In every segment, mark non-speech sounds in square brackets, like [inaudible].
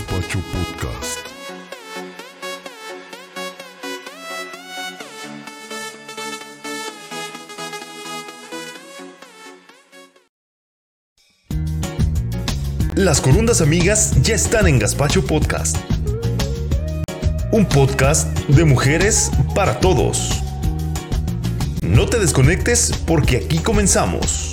Gaspacho Podcast. Las corundas amigas ya están en Gaspacho Podcast. Un podcast de mujeres para todos. No te desconectes porque aquí comenzamos.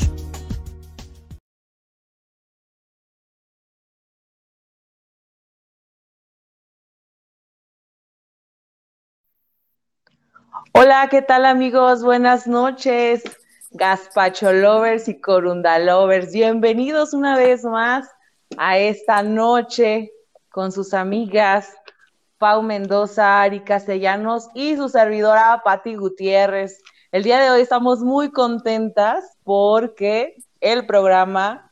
Hola, ¿qué tal amigos? Buenas noches, Gaspacho Lovers y Corunda Lovers. Bienvenidos una vez más a esta noche con sus amigas Pau Mendoza, Ari Castellanos y su servidora Patti Gutiérrez. El día de hoy estamos muy contentas porque el programa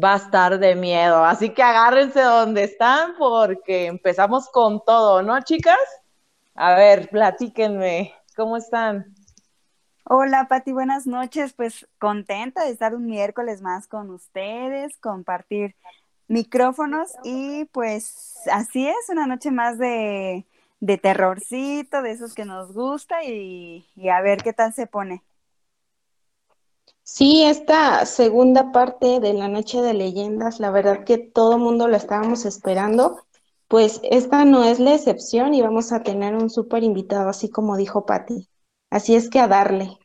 va a estar de miedo, así que agárrense donde están porque empezamos con todo, ¿no, chicas? A ver, platíquenme, ¿cómo están? Hola, Pati, buenas noches. Pues contenta de estar un miércoles más con ustedes, compartir micrófonos y pues así es, una noche más de, de terrorcito, de esos que nos gusta y, y a ver qué tal se pone. Sí, esta segunda parte de la noche de leyendas, la verdad que todo el mundo lo estábamos esperando, pues esta no es la excepción y vamos a tener un súper invitado, así como dijo Patti. Así es que a darle.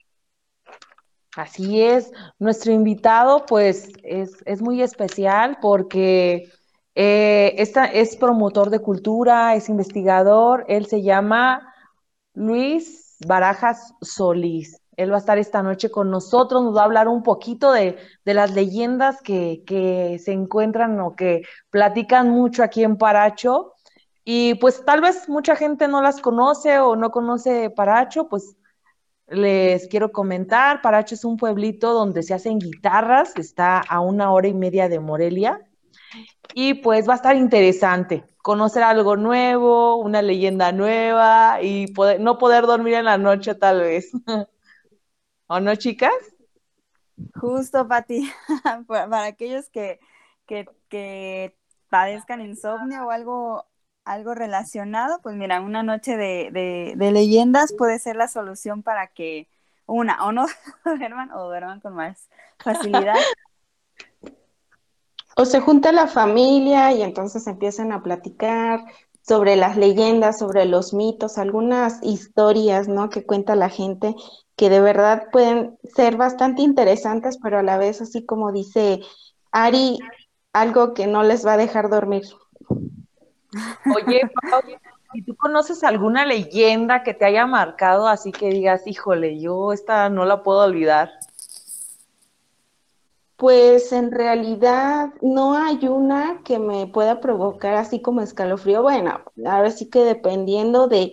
Así es, nuestro invitado pues es, es muy especial porque eh, esta, es promotor de cultura, es investigador, él se llama Luis Barajas Solís. Él va a estar esta noche con nosotros, nos va a hablar un poquito de, de las leyendas que, que, se encuentran o que platican mucho aquí en Paracho. Y pues tal vez mucha gente no las conoce o no conoce Paracho, pues les quiero comentar, Paracho es un pueblito donde se hacen guitarras, está a una hora y media de Morelia. Y pues va a estar interesante conocer algo nuevo, una leyenda nueva y poder, no poder dormir en la noche tal vez. [laughs] ¿O no, chicas? Justo, Pati, [laughs] para aquellos que, que, que padezcan insomnio o algo algo relacionado, pues mira, una noche de, de, de, leyendas puede ser la solución para que una, o no [laughs] duerman o duerman con más facilidad. [laughs] O se junta la familia y entonces empiezan a platicar sobre las leyendas, sobre los mitos, algunas historias, ¿no? Que cuenta la gente que de verdad pueden ser bastante interesantes, pero a la vez, así como dice Ari, algo que no les va a dejar dormir. Oye, Pau, ¿y tú conoces alguna leyenda que te haya marcado así que digas, híjole, yo esta no la puedo olvidar? Pues en realidad no hay una que me pueda provocar así como escalofrío. Bueno, ahora sí que dependiendo de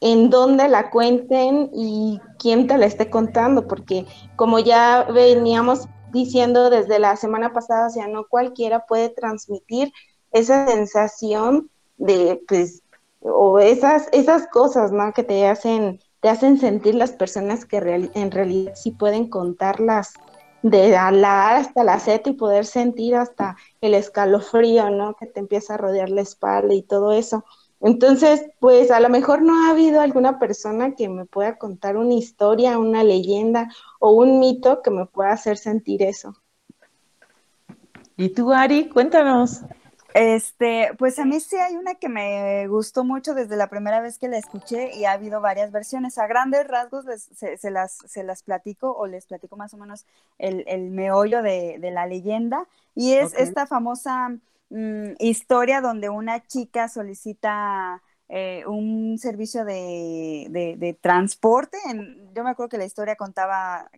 en dónde la cuenten y quién te la esté contando, porque como ya veníamos diciendo desde la semana pasada, o sea, no cualquiera puede transmitir esa sensación de, pues, o esas, esas cosas, ¿no? Que te hacen, te hacen sentir las personas que en realidad sí pueden contarlas de la A hasta la Z y poder sentir hasta el escalofrío, ¿no? Que te empieza a rodear la espalda y todo eso. Entonces, pues a lo mejor no ha habido alguna persona que me pueda contar una historia, una leyenda o un mito que me pueda hacer sentir eso. ¿Y tú, Ari? Cuéntanos. Este, pues a mí sí hay una que me gustó mucho desde la primera vez que la escuché y ha habido varias versiones. A grandes rasgos les, se, se, las, se las platico o les platico más o menos el, el meollo de, de, la leyenda. Y es okay. esta famosa mmm, historia donde una chica solicita eh, un servicio de, transporte. Yo me acuerdo que la historia contaba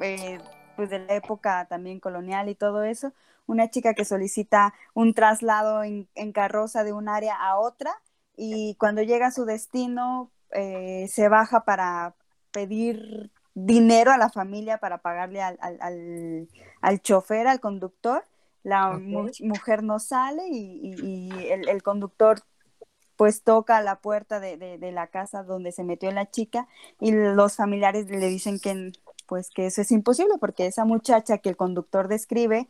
eh, pues de la época también colonial y todo eso una chica que solicita un traslado en, en, carroza de un área a otra y cuando llega a su destino eh, se baja para pedir dinero a la familia para pagarle al, al, al, al chofer, al conductor. La okay. mu mujer no sale y, y, y el, el, conductor pues toca la puerta de, de, de, la casa donde se metió la chica y los familiares le dicen que pues que eso es imposible porque esa muchacha que el conductor describe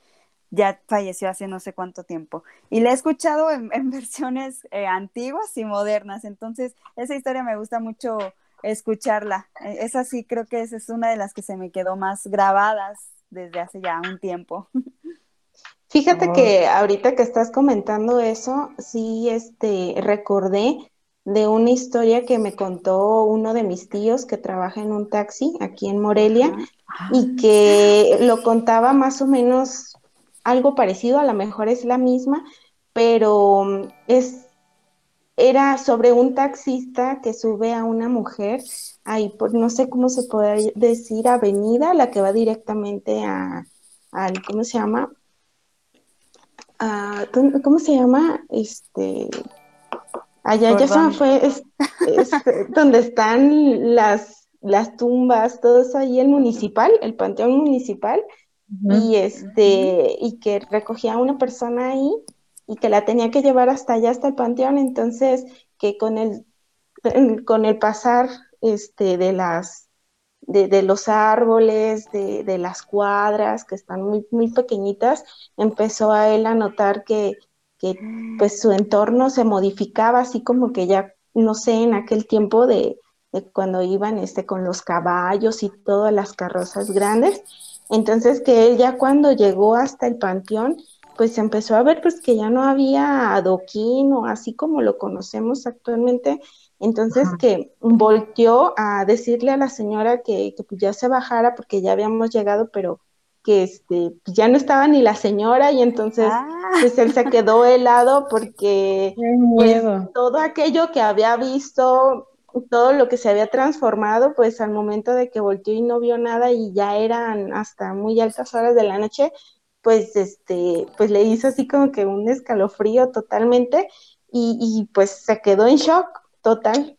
ya falleció hace no sé cuánto tiempo. Y la he escuchado en, [laughs] versiones eh, antiguas y modernas, entonces esa historia me gusta mucho escucharla. E, esa sí creo que esa es una de las que se me quedó más grabadas desde hace ya un tiempo. [laughs] Fíjate que ahorita que estás comentando eso, sí, este, recordé de una historia que me contó uno de mis tíos que trabaja en un taxi aquí en Morelia y que lo contaba más o menos algo parecido, a lo mejor es la misma, pero mm, es era sobre un taxista que sube a una mujer ahí por no sé cómo se puede decir avenida, la que va directamente a al ¿cómo se llama? ¿Cómo se llama? Este Allá ya se fue, es, [laughs] donde están las, las tumbas, todo eso ahí el municipal, el panteón municipal, y este, y que recogía a una persona ahí y que la tenía que llevar hasta allá, hasta el panteón, entonces que con el, con el pasar este, de las de, de, los árboles, de, de, las cuadras que están muy, muy pequeñitas, empezó a él a notar que, que pues su entorno se modificaba así como que ya, no sé, en aquel tiempo de, cuando iban este, con los caballos y todas las carrozas grandes. Entonces que él ya cuando llegó hasta el panteón, pues empezó a ver pues que ya no había adoquín o así como lo conocemos actualmente. Entonces que volteó a decirle a la señora que, que pues ya se bajara porque ya habíamos llegado, pero que este, ya no estaba ni la señora y entonces ah. pues él se [laughs] quedó helado porque pues, todo aquello que había visto, todo lo que se había transformado, pues al momento de que volteó y no vio nada y ya eran hasta muy altas horas de la noche, pues este, pues le hizo así como que un escalofrío totalmente y, y pues se quedó en shock total.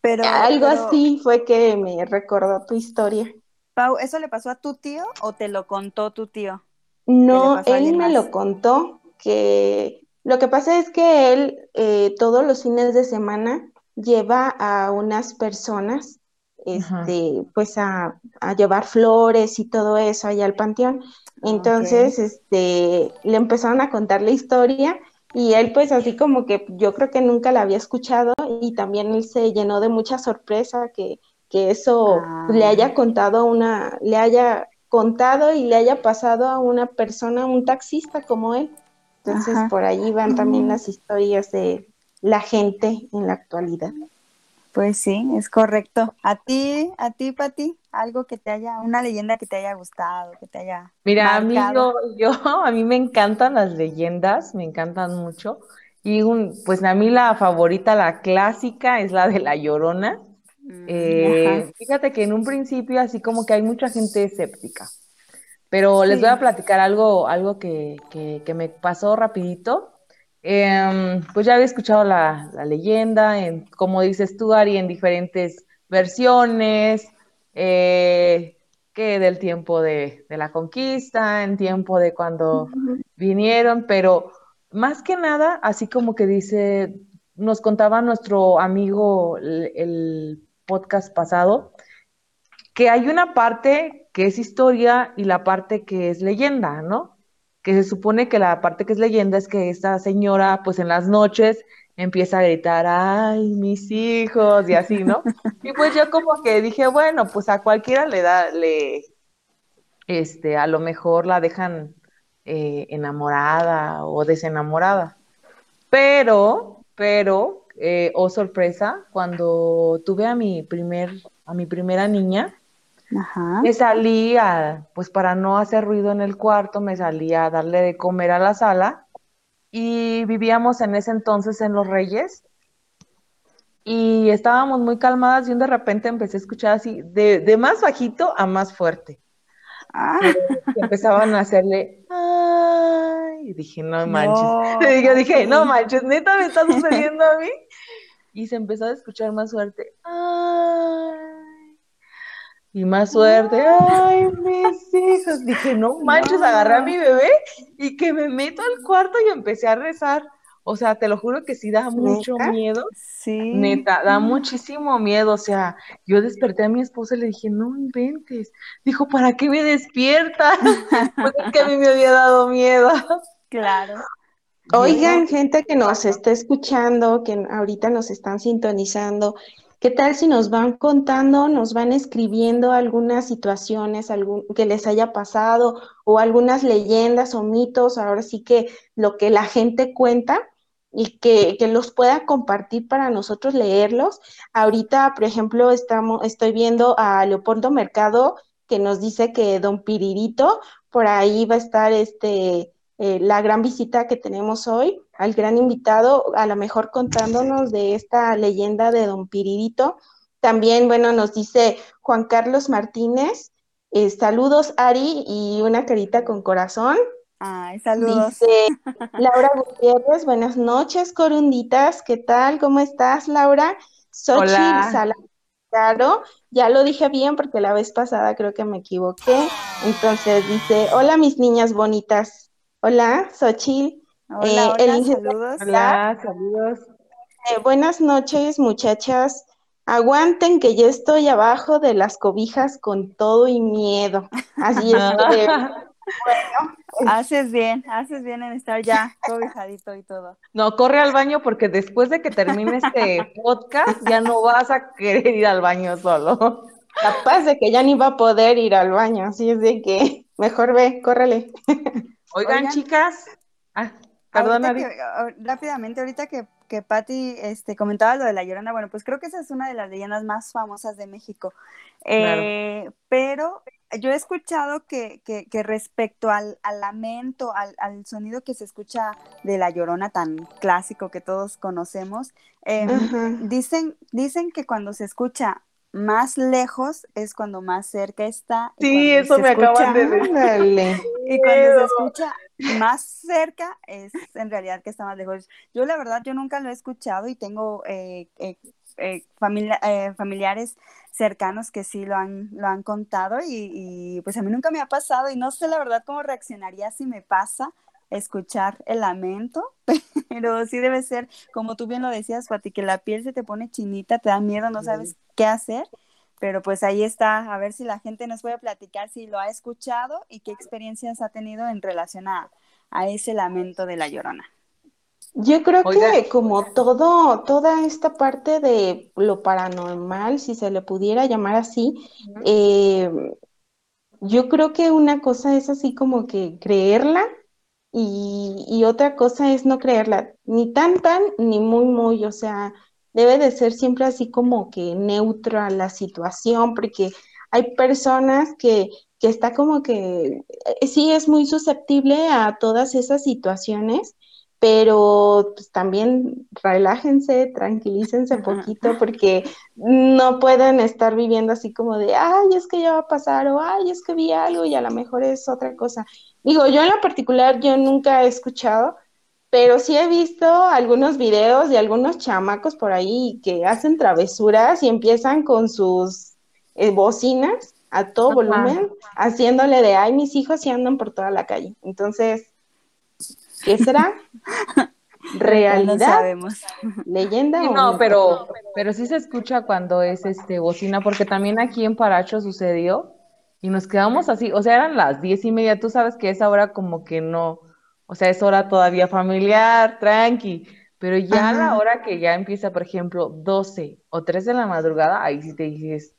Pero algo así fue que me recordó tu historia. Pau, ¿eso le pasó a tu tío o te lo contó tu tío? No, él me lo contó, que lo que pasa es que él eh, todos los fines de semana lleva a unas personas, este, pues a, llevar flores y todo eso allá al panteón. Entonces, este, le empezaron a contar la historia y él pues así como que yo creo que nunca la había escuchado y también él se llenó de mucha sorpresa que que eso le haya ah. contado una, le haya contado y le haya pasado a una persona, un taxista como él. Entonces por ahí van también las historias de la gente en la actualidad. Pues sí, es correcto. A ti, a ti, Pati, algo que te haya, una leyenda que te haya gustado, que te haya. Mira, a mí [laughs] yo, a mí me encantan las leyendas, me encantan mucho. Y un, pues a mí la favorita, la clásica, es la de la Llorona. Mm, eh, fíjate que en un principio así como que hay mucha gente escéptica, pero les voy a platicar algo, algo que, me pasó rapidito. Em, pues ya había escuchado la, leyenda, en, como dices tú, Ari, en diferentes versiones, eh, que del tiempo de, de, la conquista, en tiempo de cuando vinieron, pero más que nada, así como que dice, nos contaba nuestro amigo el podcast pasado, que hay una parte que es historia y la parte que es leyenda, ¿no? Que se supone que la parte que es leyenda es que esta señora, pues en las noches empieza a gritar, ay, mis hijos, y así, ¿no? [laughs] Y pues yo como que dije, bueno, pues a cualquiera le da, le, este, a lo mejor la dejan eh, enamorada o desenamorada. Pero, pero, eh, oh sorpresa, cuando tuve a mi primer, a mi primera niña, me salí a, pues para no hacer ruido en el cuarto, me salí a darle de comer a la sala y vivíamos en ese entonces en Los Reyes y estábamos muy calmadas y de repente empecé a escuchar así, de, de más bajito a más fuerte. Ah. empezaban a hacerle, ay, y dije, no manches. [laughs] yo dije, no manches, neta me está sucediendo a mí. Y se empezó a escuchar más fuerte, ay, y más suerte, ay, mis hijos. Dije, no [laughs] manches, agarré a mi bebé y que me meto al cuarto y empecé a rezar. O sea, te lo juro que sí da mucho miedo. Sí. Neta, da muchísimo miedo. O sea, yo desperté a mi esposa y le dije, no inventes. Dijo, ¿para qué me despiertas? [laughs] Porque que a mí me había dado miedo. Claro. Oigan, gente que nos está escuchando, que ahorita nos están sintonizando, ¿qué tal si nos van contando, nos van escribiendo algunas situaciones que les haya pasado o algunas leyendas o mitos, ahora sí que lo que la gente cuenta y que, que los pueda compartir para nosotros leerlos? Ahorita, por ejemplo, estamos, estoy viendo a Leopoldo Mercado que nos dice que Don Piririto, por ahí va a estar este eh, la gran visita que tenemos hoy, al gran invitado, a lo mejor contándonos de esta leyenda de Don Piririto. También, bueno, nos dice Juan Carlos Martínez, eh, saludos Ari y una carita con corazón. Ay, saludos. Dice Laura Gutiérrez, buenas noches, corunditas, ¿qué tal? ¿Cómo estás, Laura? Xochitl Claro, ya lo dije bien porque la vez pasada creo que me equivoqué. Entonces dice, hola mis niñas bonitas, Hola, Xochitl. Hola, eh, saludos. Hola, saludos. Eh, buenas noches, muchachas. Aguanten que yo estoy abajo de las cobijas con todo y miedo. Así es que, [laughs] bueno. Haces bien, haces bien en estar ya cobijadito y todo. No, corre al baño porque después de que termine este [laughs] podcast ya no vas a querer ir al baño solo. Capaz de que ya ni va a poder ir al baño, así es de que mejor ve, córrele. Oigan, chicas. Ah, perdón, rápidamente, ahorita que, que Patti este, comentaba lo de la llorona, bueno, pues creo que esa es una de las leyendas más famosas de México. Eh, pero yo he escuchado que, que, respecto al, lamento, al, sonido que se escucha de la llorona tan clásico que todos conocemos, em, dicen, dicen que cuando se escucha más lejos es cuando más cerca está. sí, eso me acaban de decir. [laughs] y cuando se escucha más cerca es en realidad que está más lejos. Yo la verdad, yo nunca lo he escuchado y tengo eh, eh, eh, familiares cercanos que sí lo han, lo han contado y, y, pues a mí nunca me ha pasado y no sé la verdad cómo reaccionaría si me pasa escuchar el lamento, [laughs] pero sí debe ser, como tú bien lo decías, Pati, que la piel se te pone chinita, te da miedo, no sabes qué hacer, pero pues ahí está, a ver si la gente nos puede platicar si lo ha escuchado y qué experiencias ha tenido en relación a, ese lamento de la llorona. Yo creo que como todo, toda esta parte de lo paranormal, si se le pudiera llamar así, eh, yo creo que una cosa es así como que creerla y, otra cosa es no creerla, ni tan tan, ni muy muy, o sea, debe de ser siempre así como que neutra la situación, porque hay personas que, que está como que eh, sí es muy susceptible a todas esas situaciones, pero pues, también relájense, tranquilícense un poquito porque no pueden estar viviendo así como de, ay, es que ya va a pasar o ay, es que vi algo y a lo mejor es otra cosa. Digo, yo en lo particular yo nunca he escuchado, pero sí he visto algunos videos de algunos chamacos por ahí que hacen travesuras y empiezan con sus eh, bocinas a todo volumen, haciéndole de, ay, mis hijos y andan por toda la calle. Entonces, ¿qué será? [laughs] ¿Realidad? No sabemos. ¿Leyenda? no, pero, pero sí se escucha cuando es este bocina, porque también aquí en Paracho sucedió y nos quedamos así, o sea, eran las diez y media, tú sabes que esa hora como que no, o sea, es hora todavía familiar, tranqui, pero ya a la hora que ya empieza, por ejemplo, 12 o 3 de la madrugada, ahí sí te dices,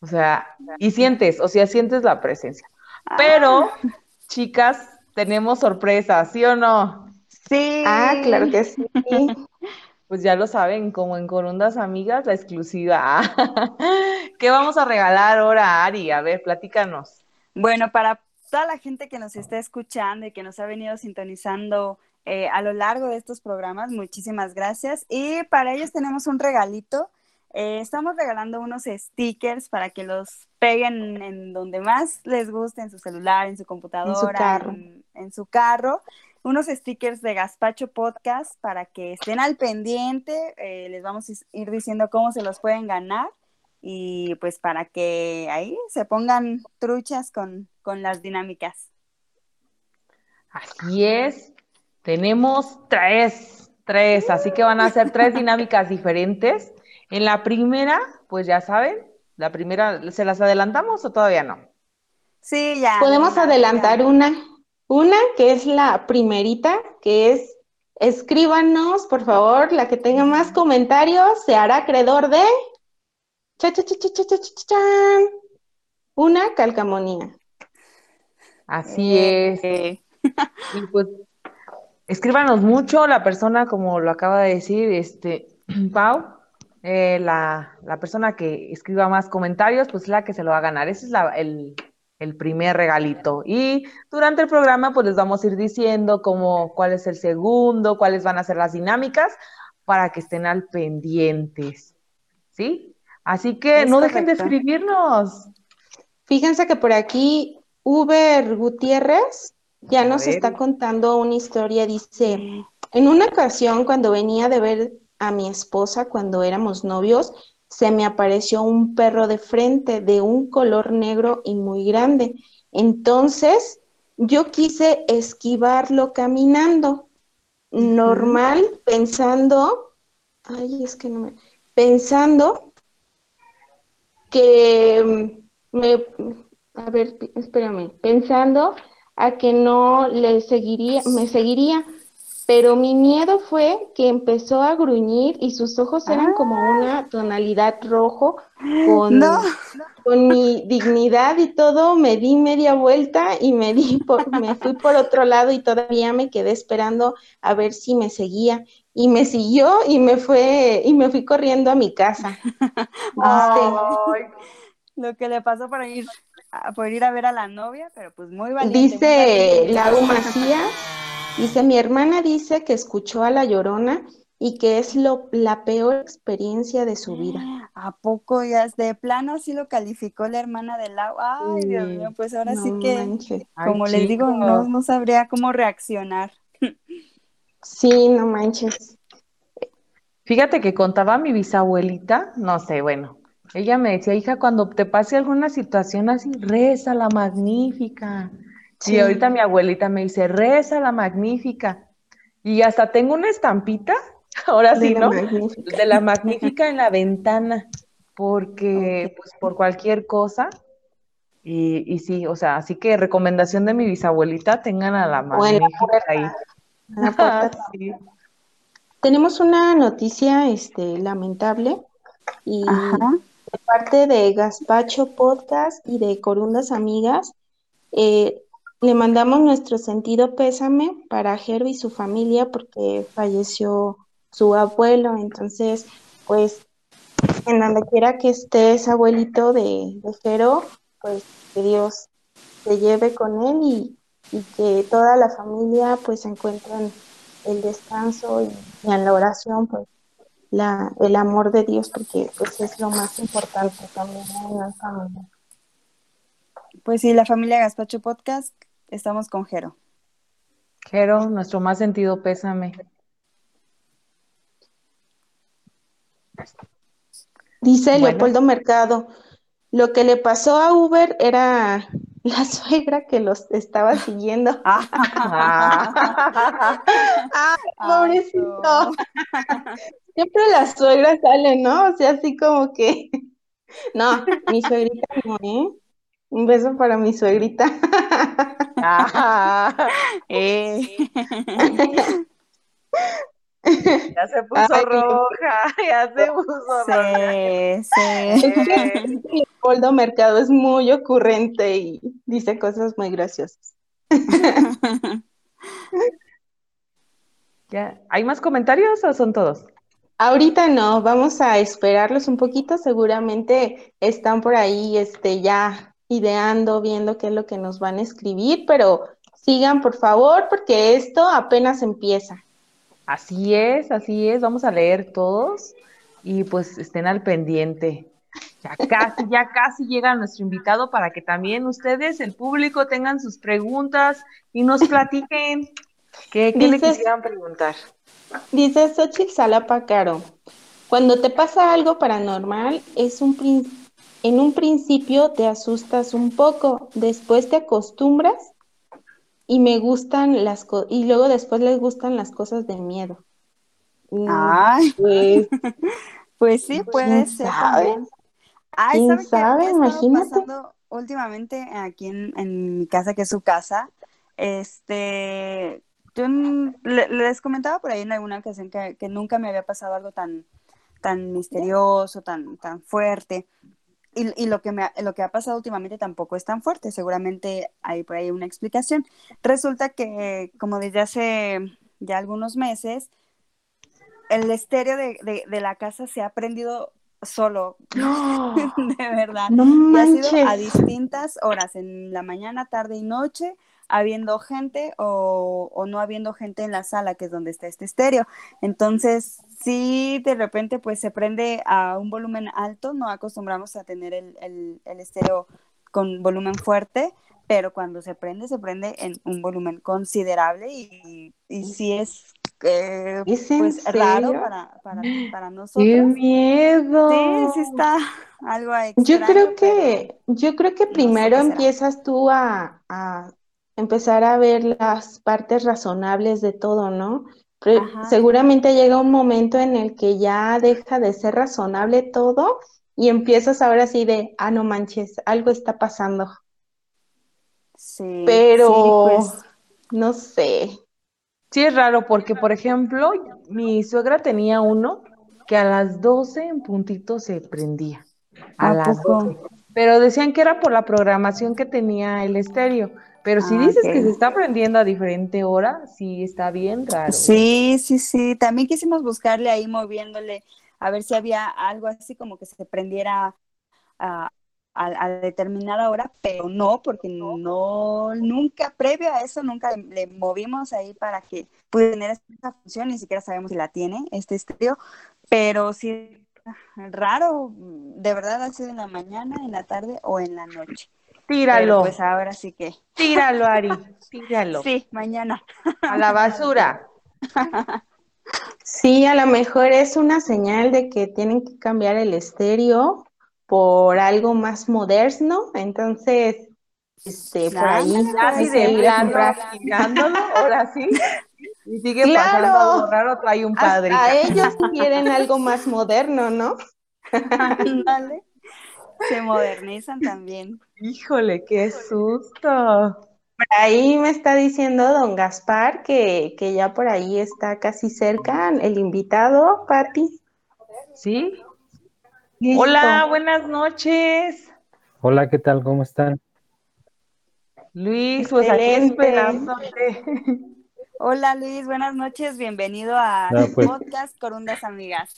o sea, y sientes, o sea, sientes la presencia. Pero, ah. chicas, tenemos sorpresas, ¿sí o no? Sí. Ah, claro que sí. [laughs] Pues ya lo saben, como en Corundas Amigas, la exclusiva. [laughs] ¿Qué vamos a regalar ahora, Ari? A ver, platícanos. Bueno, para toda la gente que nos está escuchando y que nos ha venido sintonizando eh, a lo largo de estos programas, muchísimas gracias. Y para ellos tenemos un regalito. Eh, estamos regalando unos stickers para que los peguen en donde más les guste, en su celular, en su computadora, en su carro unos stickers de Gaspacho Podcast para que estén al pendiente. Eh, les vamos a ir diciendo cómo se los pueden ganar y pues para que ahí se pongan truchas con, con las dinámicas. Así es. Tenemos tres. Tres, así que van a ser tres [laughs] dinámicas diferentes. En la primera, pues ya saben, la primera, ¿se las adelantamos o todavía no? Sí, ya. Podemos adelantar una, una que es la primerita, que es escríbanos, por favor, la que tenga más comentarios se hará acreedor de cha, cha, cha, cha, cha, cha, cha, chan. una calcamonía. Así es. Y pues escríbanos mucho, la persona, como lo acaba de decir, este, [clears throat] Pau, eh, la, la persona que escriba más comentarios, pues es la que se lo va a ganar. Ese es la, el, el primer regalito. Y durante el programa, pues les vamos a ir diciendo cómo, cuál es el segundo, cuáles van a ser las dinámicas, para que estén al pendientes. ¿Sí? Así que Es no dejen de escribirnos. Fíjense que por aquí Uber Gutiérrez ya nos está contando una historia. Dice, en una ocasión cuando venía de ver a mi esposa cuando éramos novios, se me apareció un perro de frente de un color negro y muy grande. Entonces yo quise esquivarlo caminando, normal, pensando, ay, es que no me, pensando que me, a ver, espérame, pensando a que no le seguiría, me seguiría, pero mi miedo fue que empezó a gruñir y sus ojos eran como una tonalidad rojo con, No. con mi dignidad y todo, me di media vuelta y me di por, me fui por otro lado y todavía me quedé esperando a ver si me seguía. Y me siguió y me fue, y me fui corriendo a mi casa. [laughs] Ay, lo que le pasó por ir, por ir a ver a la novia, pero pues muy valiente. muy Dice valiente. Lau Macías, dice, mi hermana dice que escuchó a La Llorona y que es lo, la peor experiencia de su vida. [gasps] ¿A poco ya es de plano sí lo calificó la hermana de Lau? Ay, Dios mío, pues ahora No sí que, manches. Ay, como les digo, no, no sabría cómo reaccionar. Sí, no manches. Fíjate que contaba mi bisabuelita, no sé, bueno, ella me decía, hija, cuando te pase alguna situación así, reza la magnífica. Sí. Y ahorita mi abuelita me dice, reza la magnífica. Y hasta tengo una estampita, [laughs] ahora De sí, ¿no? magnífica. De la magnífica en la ventana, porque pues por cualquier cosa. Y, y sí, o sea, así que recomendación de mi bisabuelita, tengan a la magnífica ahí. [laughs] Sí. Tenemos una noticia este, lamentable y Ajá. Parte de Gaspacho Podcast y de Corundas Amigas, eh, le mandamos nuestro sentido pésame para Jero y su familia porque falleció su abuelo. Entonces, pues, en donde quiera que esté ese abuelito de, de Jero, pues que Dios se lleve con él y, y que toda la familia pues encuentren el descanso y, y en la oración, pues la, el amor de Dios, porque pues es lo más importante también en la familia. Pues sí, la familia Gaspacho Podcast, estamos con Jero. Jero, nuestro más sentido pésame. Dice Bueno. Leopoldo Mercado, lo que le pasó a Uber era la suegra que los estaba siguiendo. [laughs] Ah. ¡Ah, Ay, pobrecito! no. Siempre las suegras salen, ¿no? O sea, así como que... No, mi suegrita no, ¿eh? Un beso para mi suegrita. Ah. Eh. Ya se puso Ay. roja, ya se puso roja. Sí, sí. Leopoldo Mercado es muy ocurrente y dice cosas muy graciosas. [laughs] ya. ¿Hay más comentarios o son todos? Ahorita no, vamos a esperarlos un poquito, seguramente están por ahí este, ya ideando, viendo qué es lo que nos van a escribir, pero sigan por favor porque esto apenas empieza. Así es, así es. Vamos a leer todos y pues estén al pendiente. Ya casi, ya casi llega nuestro invitado para que también ustedes, el público, tengan sus preguntas y nos [laughs] platiquen. ¿Qué, qué le Dices- quisieran preguntar? Dice Xochitl Salapa Caro, cuando te pasa algo paranormal, es un prin- en un principio te asustas un poco, después te acostumbras y me gustan las co- y luego después les gustan las cosas de miedo. Ay, Pues, [laughs] pues sí, puede ¿quién ser también. Ay, ¿Quién ¿sabe sabe? Imagínate. pasando últimamente aquí en, en mi casa, que es su casa? Este, yo le- les comentaba por ahí en alguna ocasión que, que nunca me había pasado algo tan, tan misterioso, tan, tan fuerte. Y, y lo que me ha, lo que ha pasado últimamente tampoco es tan fuerte, seguramente hay por ahí una explicación. Resulta que, como desde hace ya algunos meses, el estéreo de, de- de la casa se ha prendido solo, [laughs] de verdad. No Y ha sido a distintas horas, en la mañana, tarde y noche, habiendo gente o, o no habiendo gente en la sala, que es donde está este estéreo. Entonces, sí, de repente, pues se prende a un volumen alto, no acostumbramos a tener el, el, el estéreo con volumen fuerte, pero cuando se prende, se prende en un volumen considerable y, y sí es, eh, ¿Es pues raro para, para, [gasps] para ¡Qué nosotros. miedo! Sí, sí está [laughs] algo extraño. Yo creo pero- que, yo creo que no sé primero qué empiezas tú a, a empezar a ver las partes razonables de todo, ¿no? Ajá. seguramente llega un momento en el que ya deja de ser razonable todo y empiezas ahora sí de, ah, no manches, algo está pasando. Sí, Pero sí, pues, no sé. Sí, es raro porque, por ejemplo, mi suegra tenía uno que a las 12 en puntito se prendía. A, ¿A las poco? 12. Pero decían que era por la programación que tenía el estéreo. Pero si Ah, dices que se está prendiendo a diferente hora, sí está bien raro. Sí, sí, sí. También quisimos buscarle ahí moviéndole a ver si había algo así como que se prendiera a, a- a determinada hora, pero no, porque no, nunca, previo a eso, nunca le, le movimos ahí para que pudiera tener esa función, ni siquiera sabemos si la tiene este estéreo, pero sí, raro, de verdad ha sido en la mañana, en la tarde o en la noche. Pero Tíralo, pues ahora sí que, tíralo, Ari, [laughs] tíralo. sí, mañana. A la basura. [laughs] Sí, a lo mejor es una señal de que tienen que cambiar el estéreo por algo más moderno. Entonces, este, por ahí Ándale, Ya puede si hay de a ahora sí. [laughs] Y sigue Claro. pasando algo raro, trae un padre. Hasta ellos [laughs] quieren algo más moderno, ¿no? Ándale. Se modernizan también. Híjole, qué susto. Por ahí me está diciendo don Gaspar que, que ya por ahí está casi cerca el invitado, Patti. ¿Sí? Listo. Hola, buenas noches. Hola, ¿qué tal? ¿Cómo están? Luis, pues aquí esperándote. Hola Luis, buenas noches, bienvenido a No, pues- podcast Corundas Amigas.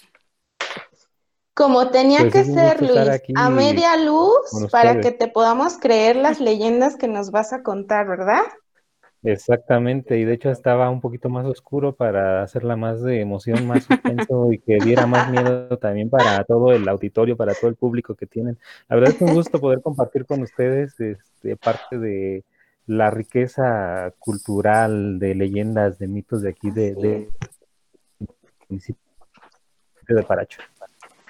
Como tenía Pues que ser, Luis, a media luz para que te podamos creer las leyendas que nos vas a contar, ¿verdad? Exactamente, y de hecho estaba un poquito más oscuro para hacerla más de emoción, más suspenso y que diera más miedo también para todo el auditorio, para todo el público que tienen. La verdad es un gusto poder compartir con ustedes este, parte de la riqueza cultural, de leyendas, de mitos de aquí, de, de de Paracho.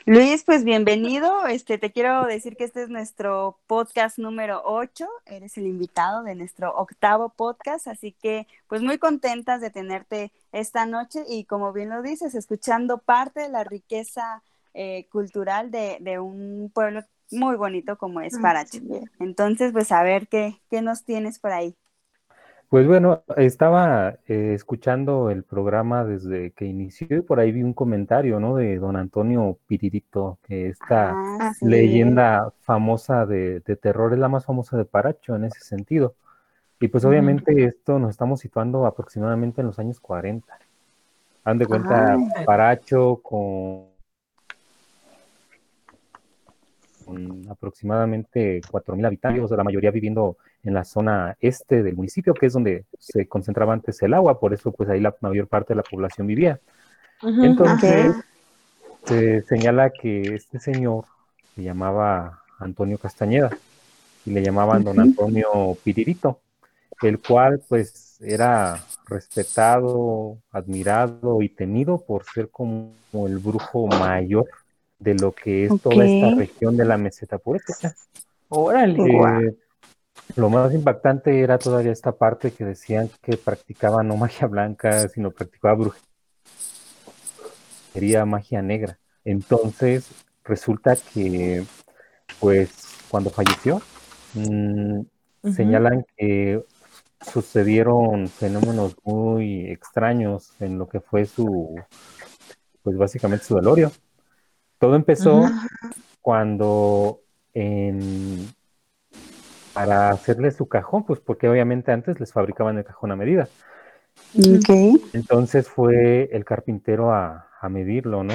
Luis, pues bienvenido. Este, te quiero decir que este es nuestro podcast número 8. Eres el invitado de nuestro octavo podcast, así que pues muy contentas de tenerte esta noche y como bien lo dices, escuchando parte de la riqueza eh, cultural de, de un pueblo muy bonito como es Paracho. Así es. Entonces, pues a ver qué, qué nos tienes por ahí. Pues bueno, estaba eh, escuchando el programa desde que inició y por ahí vi un comentario, ¿no? De don Antonio Piririto, que esta Ah, sí. leyenda famosa de, de terror es la más famosa de Paracho en ese sentido. Y pues Ujú. obviamente esto nos estamos situando aproximadamente en los años 40. Han de cuenta Ay. Paracho con, con aproximadamente 4.000 habitantes, la mayoría viviendo en la zona este del municipio, que es donde se concentraba antes el agua, por eso pues ahí la mayor parte de la población vivía. Entonces, se señala que este señor se llamaba Antonio Castañeda y le llamaban don. Antonio Piririto, el cual pues era respetado, admirado y temido por ser como el brujo mayor de lo que es toda esta región de la meseta purépecha. Órale. Eh, lo más impactante era todavía esta parte que decían que practicaba no [laughs] magia blanca, sino practicaba brujería sería magia negra. Entonces, resulta que, pues, cuando falleció, mm, señalan que sucedieron fenómenos muy extraños en lo que fue su, pues básicamente su velorio. Todo empezó cuando en, para hacerle su cajón, pues porque obviamente antes les fabricaban el cajón a medida. Entonces fue el carpintero a, a, medirlo, ¿no?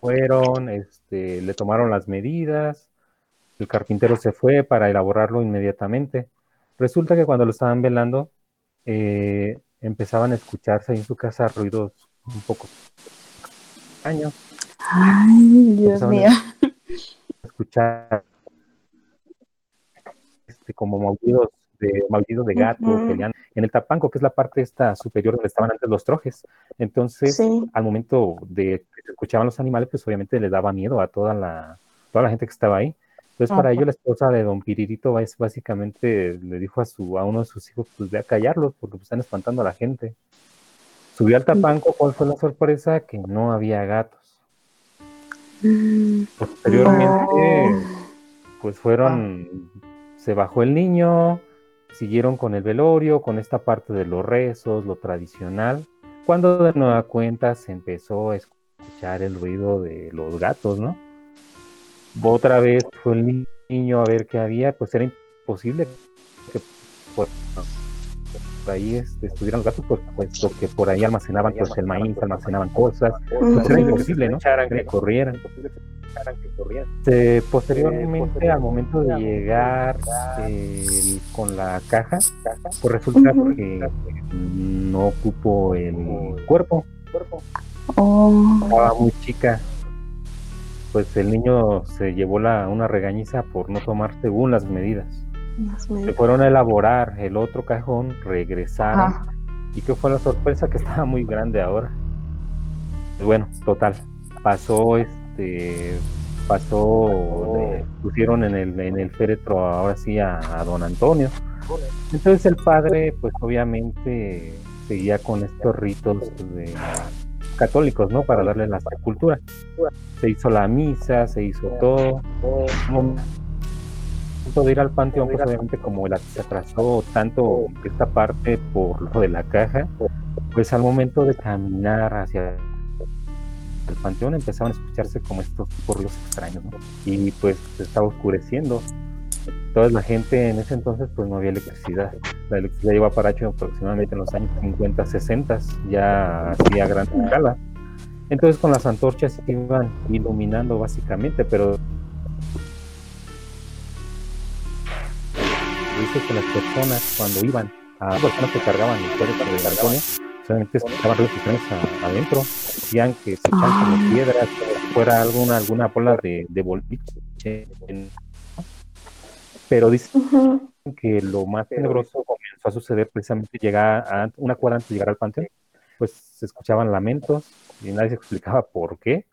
Fueron, este, le tomaron las medidas, el carpintero se fue para elaborarlo inmediatamente. Resulta que cuando lo estaban velando, eh, empezaban a escucharse en su casa ruidos un poco extraños. Ay, Dios mío. [laughs] escuchar este, como maullidos de, maullidos de gato, en el tapanco, que es la parte esta superior donde estaban antes los trojes. Entonces, al momento de que se escuchaban los animales, pues obviamente le daba miedo a toda la, toda la gente que estaba ahí. Entonces, para ello, la esposa de don Piririto básicamente le dijo a, su, a uno de sus hijos, pues ve a callarlos, porque pues, están espantando a la gente. Subió al tapanco, ¿cuál fue la sorpresa? Que no había gatos. Posteriormente, pues fueron, se bajó el niño, siguieron con el velorio, con esta parte de los rezos, lo tradicional, cuando de nueva cuenta se empezó a escuchar el ruido de los gatos, ¿no? Otra vez fue el niño a ver qué había, pues era imposible que ahí este, estuvieran los gatos, pues, puesto que por ahí almacenaban pues, el maíz, almacenaban cosas, pues era imposible, ¿no? Que corrieran. posteriormente, al momento de llegar con la caja, pues resulta que no ocupó el cuerpo. Oh. Estaba muy chica, pues el niño se llevó la, una regañiza por no tomar según las medidas. Se fueron a elaborar el otro cajón, regresaron. ¿Y qué fue la sorpresa? Que [laughs] estaba muy grande ahora. Pues bueno, total. Pasó este. Pasó. pusieron en el, en el féretro ahora sí a, don Antonio. Entonces el padre, pues obviamente seguía con estos ritos de católicos, ¿no? Para darle la sepultura. Se hizo la misa, se hizo todo. De ir al panteón, pues obviamente como se atrasó tanto esta parte por lo de la caja, pues al momento de caminar hacia el panteón empezaban a escucharse como estos ruidos extraños, ¿no? Y pues se estaba oscureciendo. Toda la gente en ese entonces pues no había electricidad. La electricidad llegó a Paracho aproximadamente en los años 50, 60, ya hacía gran escala. Entonces con las antorchas iban iluminando básicamente, pero dice que las personas cuando iban a personas que cargaban el cuerpo de balcones, solamente escuchaban ruidos extraños adentro, decían que se echaban como piedras, fuera alguna alguna bola de, de boliche pero dicen que lo más tenebroso comenzó a suceder precisamente llegar a una cuadra antes de llegar al panteón, pues se escuchaban lamentos y nadie se explicaba por qué.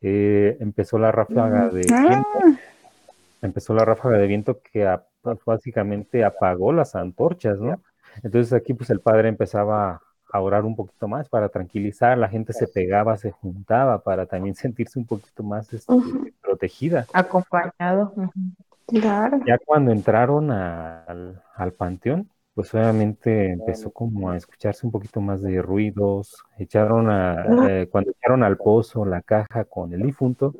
Eh, empezó la ráfaga de ah. viento, empezó la ráfaga de viento que básicamente apagó las antorchas, ¿no? Entonces aquí pues el padre empezaba a orar un poquito más para tranquilizar, la gente se pegaba, se juntaba para también [laughs] sentirse un poquito más este, protegida. Acompañado. Ya cuando entraron al, panteón, pues obviamente empezó como a escucharse un poquito más de ruidos, echaron a, eh, cuando echaron al pozo la caja con el difunto,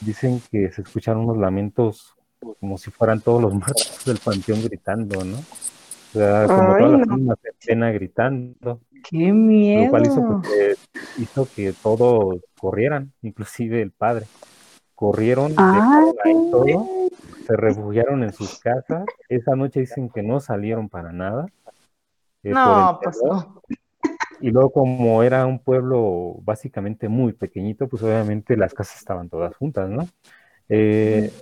dicen que se escucharon unos lamentos como si fueran todos los [laughs] muertos del panteón gritando, ¿no? O sea, como todas las mismas escenas gritando. ¡Qué miedo! Lo cual hizo que, hizo que todos corrieran, inclusive el padre. Corrieron, todo, se refugiaron en sus casas. Esa noche dicen que no salieron para nada. Eh, no, pues no. Y luego como era un pueblo básicamente muy pequeñito, pues obviamente las casas estaban todas juntas, ¿no? Eh,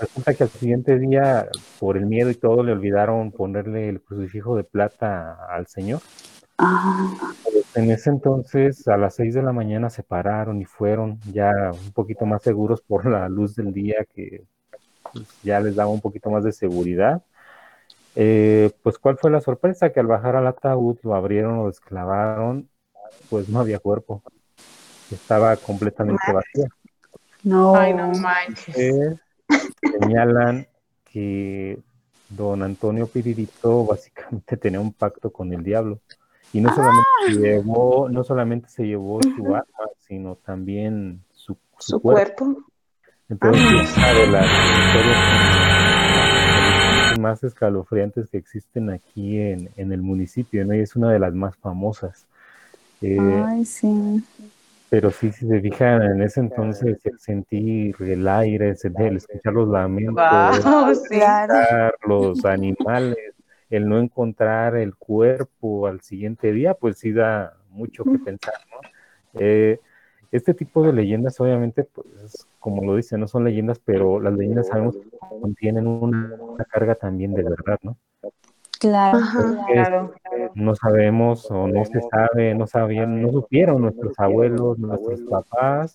resulta que al siguiente día, por el miedo y todo, le olvidaron ponerle el crucifijo de plata al Señor. En ese entonces, a las 6 de la mañana se pararon y fueron ya un poquito más seguros por la luz del día que ya les daba un poquito más de seguridad. Eh, pues, ¿cuál fue la sorpresa? Que al bajar al ataúd, lo abrieron, lo desclavaron, pues no había cuerpo. estaba completamente vacía. No. Ay, no manches. Eh, señalan que don Antonio Piririto básicamente [laughs] tenía un pacto con el diablo. Y no solamente, se, llevó, no solamente se llevó su alma, sino también su, su Su cuerpo. cuerpo. Entonces, una de las historias más escalofriantes que existen aquí en, en el municipio, ¿no? Y es una de las más famosas. Eh, Ay, sí. Pero sí, si se fijan, en ese entonces el sentir el aire, el, escuchar los lamentos, Wow, [laughs] [laughs] sí. Claro. escuchar [laughs] los animales, el no encontrar el cuerpo al siguiente día, pues sí da mucho que pensar, ¿no? Eh, este tipo de leyendas, obviamente, pues, como lo dicen, no son leyendas, pero las leyendas sabemos que contienen una, una carga también de verdad, ¿no? Claro. Ajá. Claro. No sabemos o no se sabe, no sabían, no supieron nuestros abuelos, nuestros papás,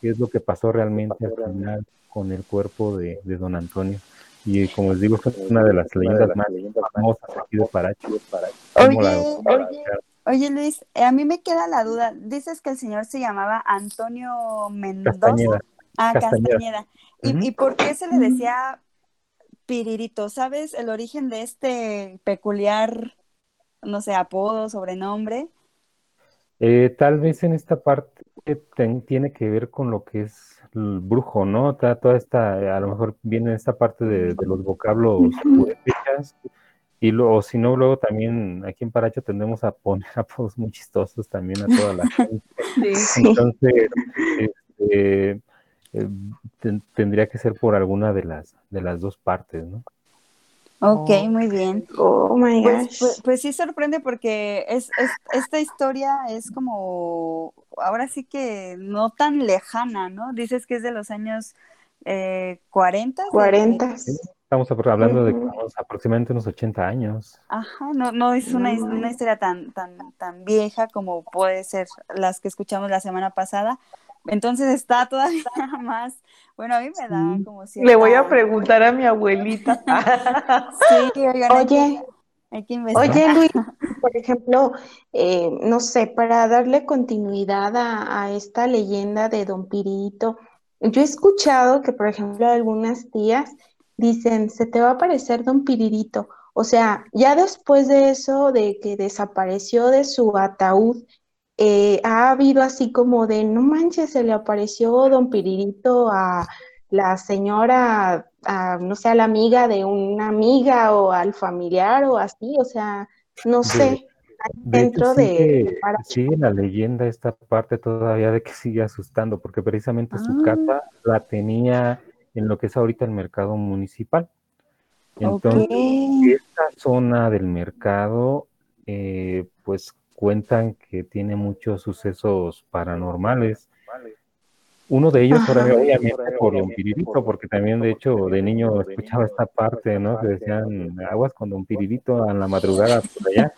qué es lo que pasó realmente al final con el cuerpo de, de don Antonio. Y como les digo, esta es una de las leyendas más famosas aquí de Paracho. ¿Cómo la- Oye, oye, oye Luis, eh, a mí me queda la duda. Dices que el señor se llamaba Antonio Mendoza. Castañeda. Ah, Castañeda. Castañeda. ¿Y, Ujú. y por qué se le decía Piririto? ¿Sabes el origen de este peculiar, no sé, apodo, sobrenombre? Eh, tal vez en esta parte ten- tiene que ver con lo que es el brujo, ¿no? Toda esta, eh, a lo mejor viene esta parte de, de los vocablos y luego, o si no, luego también aquí en Paracho tendemos a poner [laughs] apodos muy chistosos también a toda la gente. [laughs] Sí. Sí. Entonces, este, eh, ten- tendría que ser por alguna de las, de las dos partes, ¿no? Ok, Oh. muy bien. Oh my Pues, gosh. pues, pues sí sorprende porque es, es- esta historia es como, ahora sí que no tan lejana, ¿no? Dices que es de los años eh, 40. de- 40. Estamos hablando de aproximadamente unos 80 años. Ajá, no, no es una, No. una historia tan, tan, tan vieja como puede ser las que escuchamos la semana pasada. Entonces está todavía [laughs] más, bueno, a mí me da Sí. como Le voy a preguntar a mi abuelita. [laughs] Sí, oigan, hay que- Oye, hay que investigar. Oye, Luis, [laughs] por ejemplo, eh, no sé, para darle continuidad a, a esta leyenda de Don Pirito, yo he escuchado que, por ejemplo, algunas tías dicen, se te va a aparecer Don Piririto. O sea, ya después de eso, de que desapareció de su ataúd, eh, ha habido así como de, no manches, se le apareció Don Piririto a la señora, a, no sé, a la amiga de una amiga o al familiar o así, o sea, no sé, De dentro de, sigue, de sigue la leyenda esta parte todavía de que sigue asustando, porque precisamente su Ah. casa la tenía en lo que es ahorita el mercado municipal. Entonces, esta zona del mercado, eh, pues cuentan que tiene muchos sucesos paranormales. Uno de ellos, Ajá. ahora, obviamente, por Don Piririto, porque también, de hecho, de niño escuchaba esta parte, ¿no? Que decían, aguas con Don Piririto a la madrugada [laughs] por allá.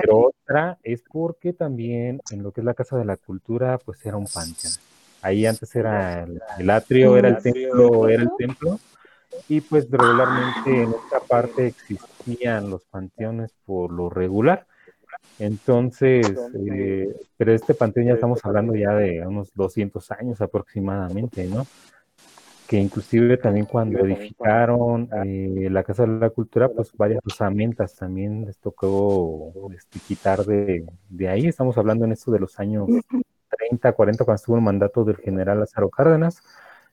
Pero otra es porque también en lo que es la Casa de la Cultura, pues era un panteón. Ahí antes era el, el atrio, era el templo, era el templo. Y pues regularmente en esta parte existían los panteones por lo regular. Entonces, eh, pero este panteón ya estamos hablando ya de unos 200 años aproximadamente, ¿no? Que inclusive también cuando edificaron eh, la Casa de la Cultura, pues varias osamentas también les tocó este, quitar de, de ahí. Estamos hablando en esto de los años 30, 40, cuando estuvo el mandato del general Lázaro Cárdenas.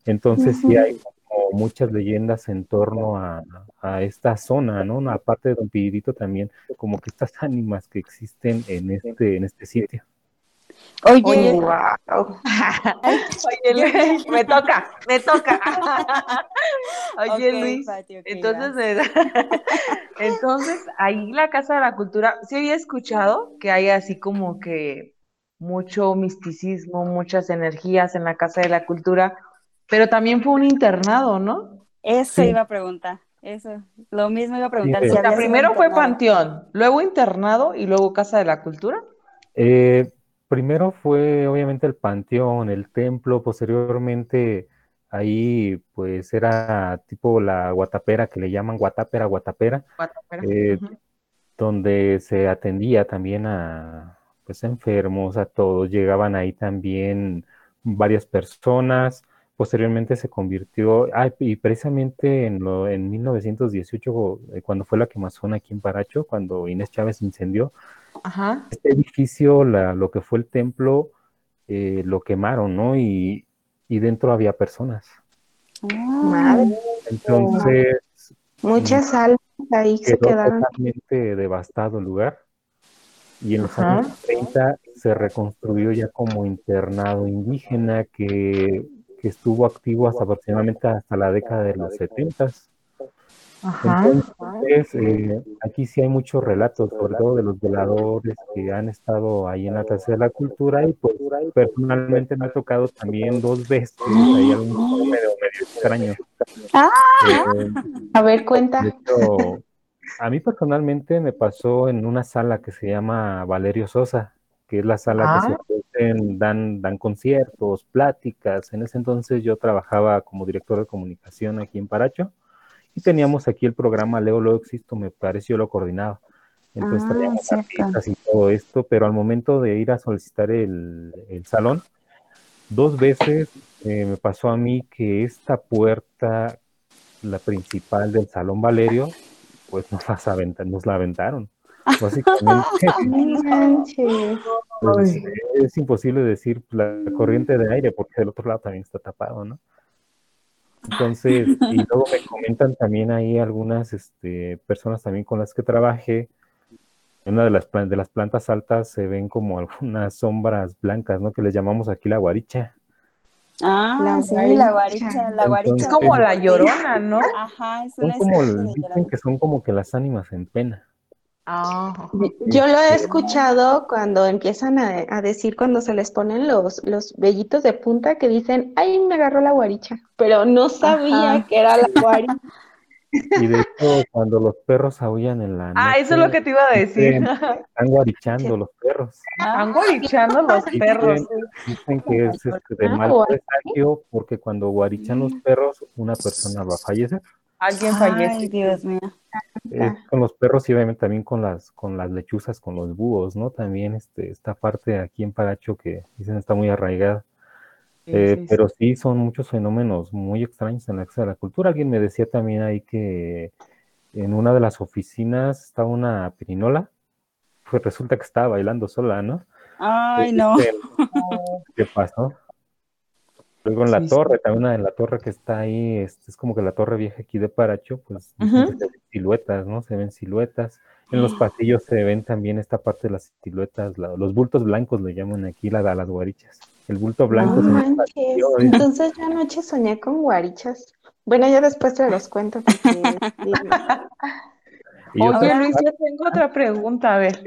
Entonces sí hay como muchas leyendas en torno a, a esta zona, ¿no? Aparte de Don Pirito también, como que estas [laughs] ánimas que existen en este, en este sitio. Oye, Oye, Wow. [laughs] Oye, Luis, [laughs] me toca, me toca. Oye, Luis, Pati, entonces, me- entonces, ahí la Casa de la Cultura, sí había escuchado que hay así como que mucho misticismo, muchas energías en la Casa de la Cultura, pero también fue un internado, ¿no? eso Sí. iba a preguntar. Eso, lo mismo iba a preguntar. Sí, si había primero fue. Panteón, luego internado y luego Casa de la Cultura. Eh, primero fue obviamente el panteón, el templo, posteriormente ahí pues era tipo la guatapera que le llaman guatapera, guatapera, Guatapera. Eh, donde se atendía también a pues enfermos, a todos, llegaban ahí también varias personas, posteriormente se convirtió, ah, y precisamente en, lo, en 1918, eh, cuando fue la quemazón aquí en Paracho, cuando Inés Chávez incendió, este edificio, la, lo que fue el templo, eh, lo quemaron, ¿no? Y, y dentro había personas. Madre. Entonces... Muchas almas ahí se quedaron. totalmente devastado el lugar. Y en los años 30 se reconstruyó ya como internado indígena que, que, estuvo activo hasta aproximadamente hasta la década de los 70. Entonces, eh, aquí sí hay muchos relatos, sobre todo de los veladores que han estado ahí en la Casa de la Cultura y pues personalmente me ha tocado también dos veces, hay algún medio, medio extraño. Ah, eh, a ver, cuenta. a mí personalmente me pasó en una sala que se llama Valerio Sosa, que es la sala que se ah. dan, dan conciertos, pláticas. En ese entonces yo trabajaba como director de comunicación aquí en Paracho y teníamos aquí el programa Leo Lo Existo, me pareció lo coordinaba. Entonces ah, traíamos artistas y todo esto, pero al momento de ir a solicitar el, salón, dos veces eh, me pasó a mí que esta puerta, la principal del Salón Valerio, pues [laughs] nos, nos la aventaron. Básicamente, [laughs] pues, es imposible decir la corriente de aire porque del otro lado también está tapado, ¿no? Entonces, y [laughs] luego me comentan también ahí algunas este, personas también con las que trabajé. En una de las, de las plantas altas se ven como algunas sombras blancas, ¿no? Que les llamamos aquí la guaricha. Ah, la sí, la guaricha, la guaricha. es como la llorona, ¿no? Ajá, es una como, dicen que son como que las ánimas en pena. Ah. Yo lo he escuchado cuando empiezan a, decir cuando se les ponen los, los vellitos de punta que dicen, ay, me agarró la guaricha, pero no sabía que era la guaricha. Y de hecho, cuando los perros aullan en la Ah, eso es lo que te iba a decir. Están guarichando los perros. Están guarichando los perros. Dicen, que es este, de mal presagio porque cuando guarichan los perros, una persona va a fallecer. Alguien fallece. Ay, Dios mío. Eh, con los perros y obviamente también con las, con las lechuzas, con los búhos, ¿no? También este, esta parte aquí en Paracho que dicen está muy arraigada. Eh, pero sí son muchos fenómenos muy extraños en la, de la cultura. Alguien me decía también ahí que en una de las oficinas estaba una pirinola, pues resulta que estaba bailando sola, ¿no? Ay, no. [laughs] ¿Qué pasó? Luego en la torre, también en la torre que está ahí, es, es, como que la torre vieja aquí de Paracho, pues se ven siluetas, ¿no? Se ven siluetas. En los pasillos se ven también esta parte de las siluetas, los bultos blancos le llaman aquí la, las guarichas. El bulto blanco. Entonces yo anoche soñé con guarichas. Bueno, ya después te los cuento. Oye, [laughs] Luis, yo tengo otra pregunta, a ver.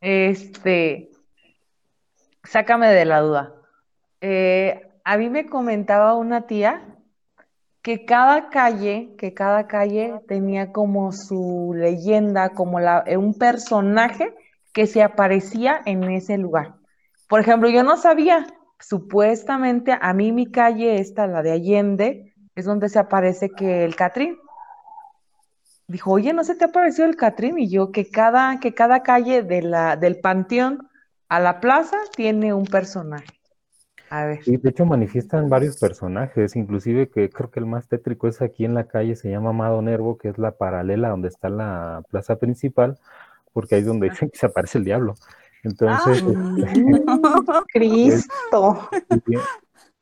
Este, sácame de la duda. Eh, a mí me comentaba una tía que cada calle, que cada calle tenía como su leyenda, como la, eh, un personaje que se aparecía en ese lugar. Por ejemplo, yo no sabía, supuestamente a mí mi calle esta, la de Allende, es donde se aparece que el Catrín. Dijo, oye, ¿no se te apareció el Catrín? Y yo, que cada, que cada calle de la, del panteón a la plaza tiene un personaje. Y de hecho manifiestan varios personajes, inclusive que creo que el más tétrico es aquí en la calle, se llama Amado Nervo, que es la paralela donde está la plaza principal, porque ahí es donde [laughs] dicen que se aparece el diablo. Entonces, ah, [laughs] [laughs] Cristo.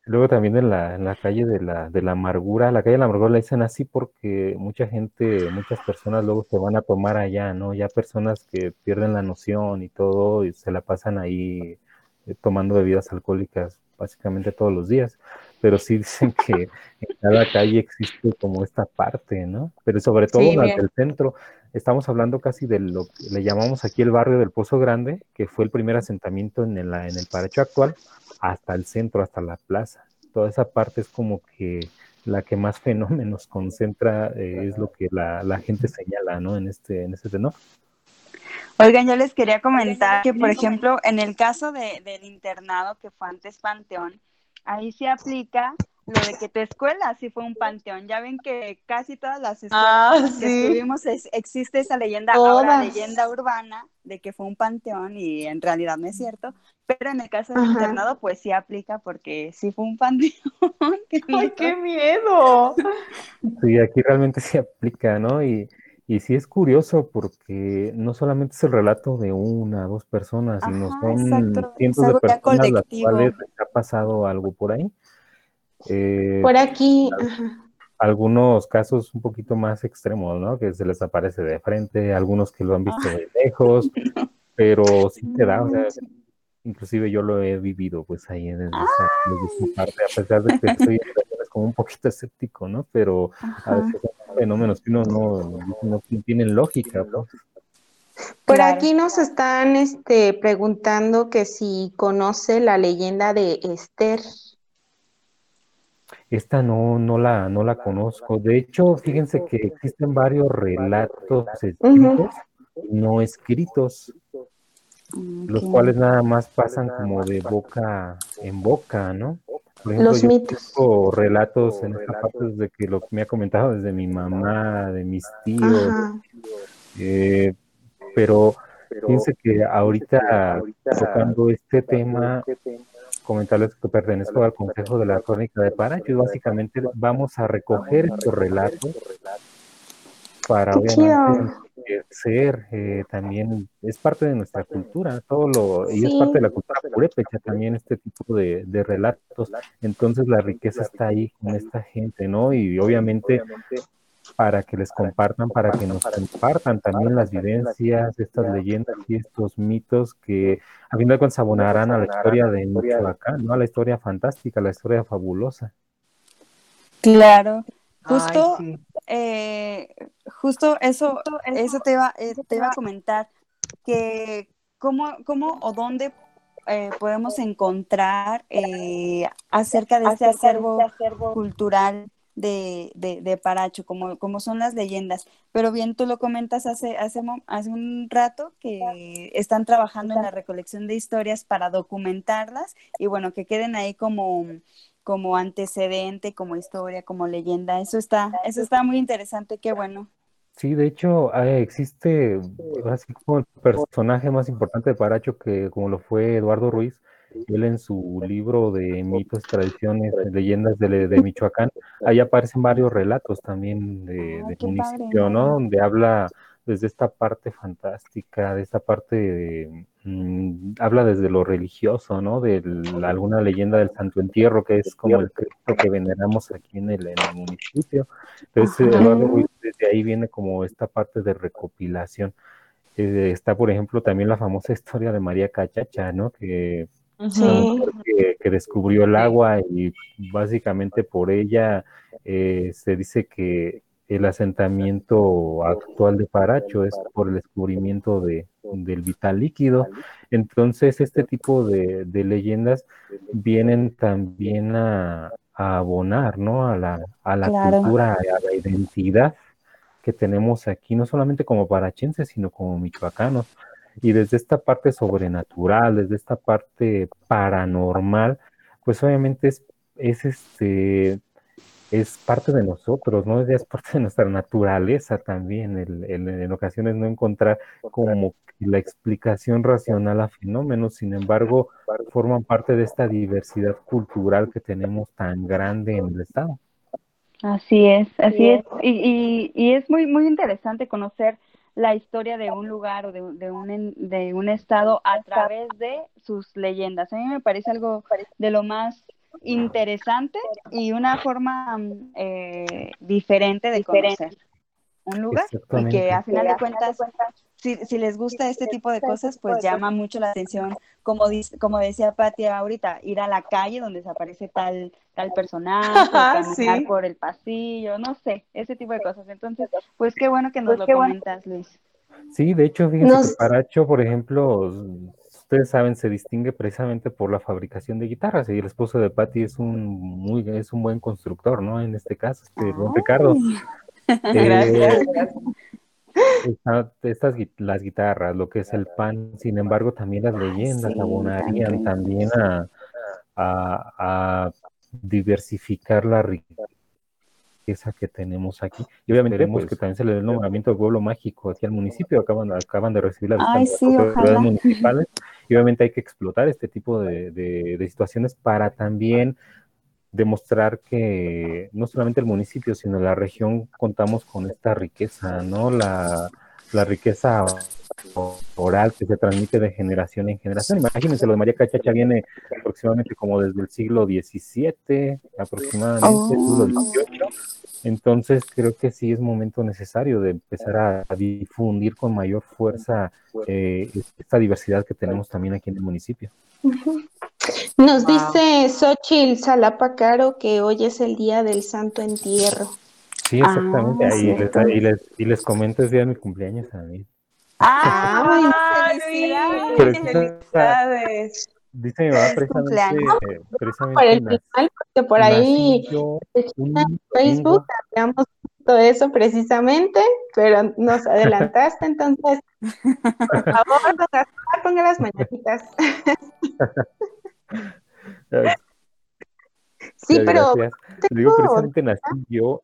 luego también en la, en la calle de la, de la amargura, la calle de la amargura la dicen así porque mucha gente, muchas personas luego se van a tomar allá, ¿no? Ya personas que pierden la noción y todo y se la pasan ahí eh, tomando bebidas alcohólicas básicamente todos los días, pero sí dicen que en cada calle existe como esta parte, ¿no? Pero sobre todo en el centro, estamos hablando casi de lo que le llamamos aquí el barrio del Pozo Grande, que fue el primer asentamiento en el, en el Paracho actual, hasta el centro, hasta la plaza. Toda esa parte es como que la que más [laughs] fenómenos concentra, eh, es lo que la, la, gente señala, ¿no? En este, en este tenor. Oigan, yo les quería comentar que, por ejemplo, en el caso de, del internado que fue antes Panteón, ahí se aplica lo de que tu escuela sí fue un panteón. Ya ven que casi todas las Ah, escuelas que sí. estuvimos es- existe esa leyenda, ahora leyenda urbana, de que fue un panteón y en realidad no es cierto. Pero en el caso del Ajá. internado, pues sí aplica porque sí fue un panteón. Qué [laughs] ¡Ay, qué miedo! Sí, aquí realmente se aplica, ¿no? Y, y sí es curioso porque no solamente es el relato de una, dos personas, sino Ajá, son exacto. Cientos de personas las cuales les ha pasado algo por ahí. Eh, Por aquí, ajá. algunos casos un poquito más extremos, ¿no? Que se les aparece de frente, algunos que lo han visto de lejos, pero [laughs] sí te da, o sea, inclusive yo lo he vivido pues ahí desde esa, parte, a pesar de que en ocasiones [laughs] como un poquito escéptico, ¿no? Pero a veces son fenómenos que uno no, no, no tienen lógica, ¿no? Por Claro. aquí nos están este, preguntando que si conoce la leyenda de Esther. Esta no, no la, no la conozco. De hecho, fíjense que existen varios relatos escritos no escritos. los cuales nada más pasan como de boca en boca, ¿no? Por ejemplo, Los yo mitos. tengo relatos en esta parte desde que lo que me ha comentado desde mi mamá, de mis tíos, eh, pero fíjense que ahorita tocando este tema, comentarles que pertenezco al Consejo de la Crónica de Paracho y básicamente vamos a recoger estos relatos para obviamente chido. Ser eh, también es parte de nuestra cultura, todo lo, y es parte de la cultura purépecha también este tipo de, de relatos. Entonces la riqueza está ahí con esta gente, ¿no? Y obviamente para que les compartan, para que nos compartan también las vivencias, estas leyendas y estos mitos que a fin de cuentas abonarán a la historia de Michoacán, ¿no? A la historia fantástica, a la historia fabulosa. Claro. Ay, Justo, sí. Eh, justo eso, eso te iba, eh, te iba a comentar, que cómo, cómo o dónde eh, podemos encontrar acerca de este acervo cultural de, de, de Paracho, como, como son las leyendas. Pero bien, tú lo comentas hace, hace, hace un rato que están trabajando en la recolección de historias para documentarlas y bueno, que queden ahí como, como antecedente, como historia, como leyenda. Eso está, eso está muy interesante, qué bueno. Sí, de hecho, eh, existe así como el personaje más importante de Paracho, que como lo fue Eduardo Ruiz, él en su libro de mitos, tradiciones, leyendas de, de Michoacán, ahí aparecen varios relatos también de, Ay, del municipio, padre. ¿no? Donde habla desde esta parte fantástica, de esta parte de, mm, habla desde lo religioso, ¿no? De la- alguna leyenda del Santo Entierro, que es como el Cristo que veneramos aquí en el, en el municipio. Entonces. Eduardo Ruiz, desde ahí viene como esta parte de recopilación. Eh, está, por ejemplo, también la famosa historia de María Cachacha, ¿no? Que, Sí. que, que descubrió el agua y básicamente por ella eh, se dice que el asentamiento actual de Paracho es por el descubrimiento de, del vital líquido. Entonces, este tipo de, de leyendas vienen también a, a abonar, ¿no? A la, a la Claro. cultura, a la identidad que tenemos aquí, no solamente como parachenses, sino como michoacanos. Y desde esta parte sobrenatural, desde esta parte paranormal, pues obviamente es, es este es parte de nosotros, ¿no? Es parte de nuestra naturaleza también, el, el- en ocasiones no encontrar como que la explicación racional a fenómenos, sin embargo, forman parte de esta diversidad cultural que tenemos tan grande en el estado. Así es, así es. Y, y, y es muy, muy interesante conocer la historia de un lugar o de, un- de, un, en- de un estado a través de sus leyendas. A mí me parece algo de lo más interesante y una forma eh, diferente de conocer un lugar y que a final de cuentas, si, si les gusta este tipo de cosas, pues llama mucho la atención, como, dis- como decía Pati ahorita, ir a la calle donde se aparece tal, tal personaje, [laughs] caminar Sí. por el pasillo, no sé, ese tipo de cosas. Entonces, pues qué bueno que nos lo comentas, Luis. Sí, de hecho, fíjense Nos- que Paracho, por ejemplo, ustedes saben, se distingue precisamente por la fabricación de guitarras y el esposo de Patty es un muy, es un buen constructor, ¿no? En este caso, este, don Ricardo. [laughs] Gracias. Eh, estas las guitarras, lo que es el pan, sin embargo, también las leyendas sí, abonarían también. también a, a- a diversificar la riqueza que tenemos aquí. Y obviamente queremos que también se le dé el nombramiento de pueblo mágico aquí al municipio, acaban, acaban de recibir las autoridades municipales, y obviamente hay que explotar este tipo de, de situaciones para también demostrar que no solamente el municipio, sino la región contamos con esta riqueza, ¿no? La, la riqueza oral que se transmite de generación en generación. Imagínense, lo de María Cachacha viene aproximadamente como desde el siglo XVII, aproximadamente, siglo XVIII. Entonces creo que sí es momento necesario de empezar a, difundir con mayor fuerza eh, esta diversidad que tenemos también aquí en el municipio. Nos dice Xochitl Salapa Caro que hoy es el día del Santo Entierro. Sí, exactamente. Ah, y, les, y, les, comento, es día de mi cumpleaños a mí. ¡Ah! ¡Felicidades! Dice mi mamá precisamente, precisamente por el final, porque por ahí en Facebook habíamos todo eso precisamente, pero nos adelantaste, entonces, por favor, ponga las mañanitas. [laughs] sí, pero... Digo, precisamente nací yo.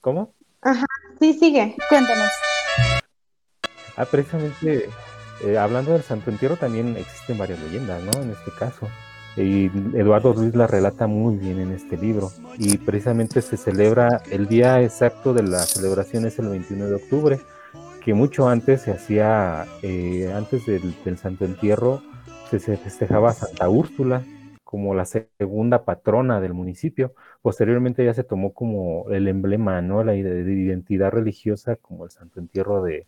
¿Cómo? Ajá, sí, sigue, cuéntanos. Ah, precisamente, eh, hablando del Santo Entierro, también existen varias leyendas, ¿no? En este caso. Y Eduardo Ruiz la relata muy bien en este libro. Y precisamente se celebra, el día exacto de la celebración es el 21 de octubre, que mucho antes se hacía, eh, antes del, del Santo Entierro, se festejaba Santa Úrsula como la segunda patrona del municipio. Posteriormente ya se tomó como el emblema, ¿no? La identidad religiosa como el Santo Entierro de,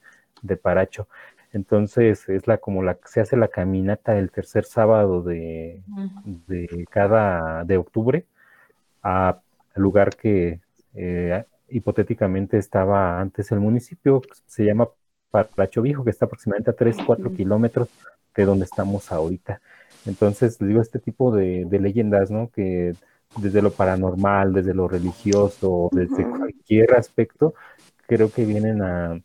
Paracho. Entonces es la como la se hace la caminata el tercer sábado de, cada de octubre a lugar que eh, hipotéticamente estaba antes el municipio, se llama Paracho Viejo, que está aproximadamente a 3, 4 kilómetros de donde estamos ahorita. Entonces, digo, este tipo de, leyendas, ¿no? Que desde lo paranormal, desde lo religioso, desde cualquier aspecto, creo que vienen a,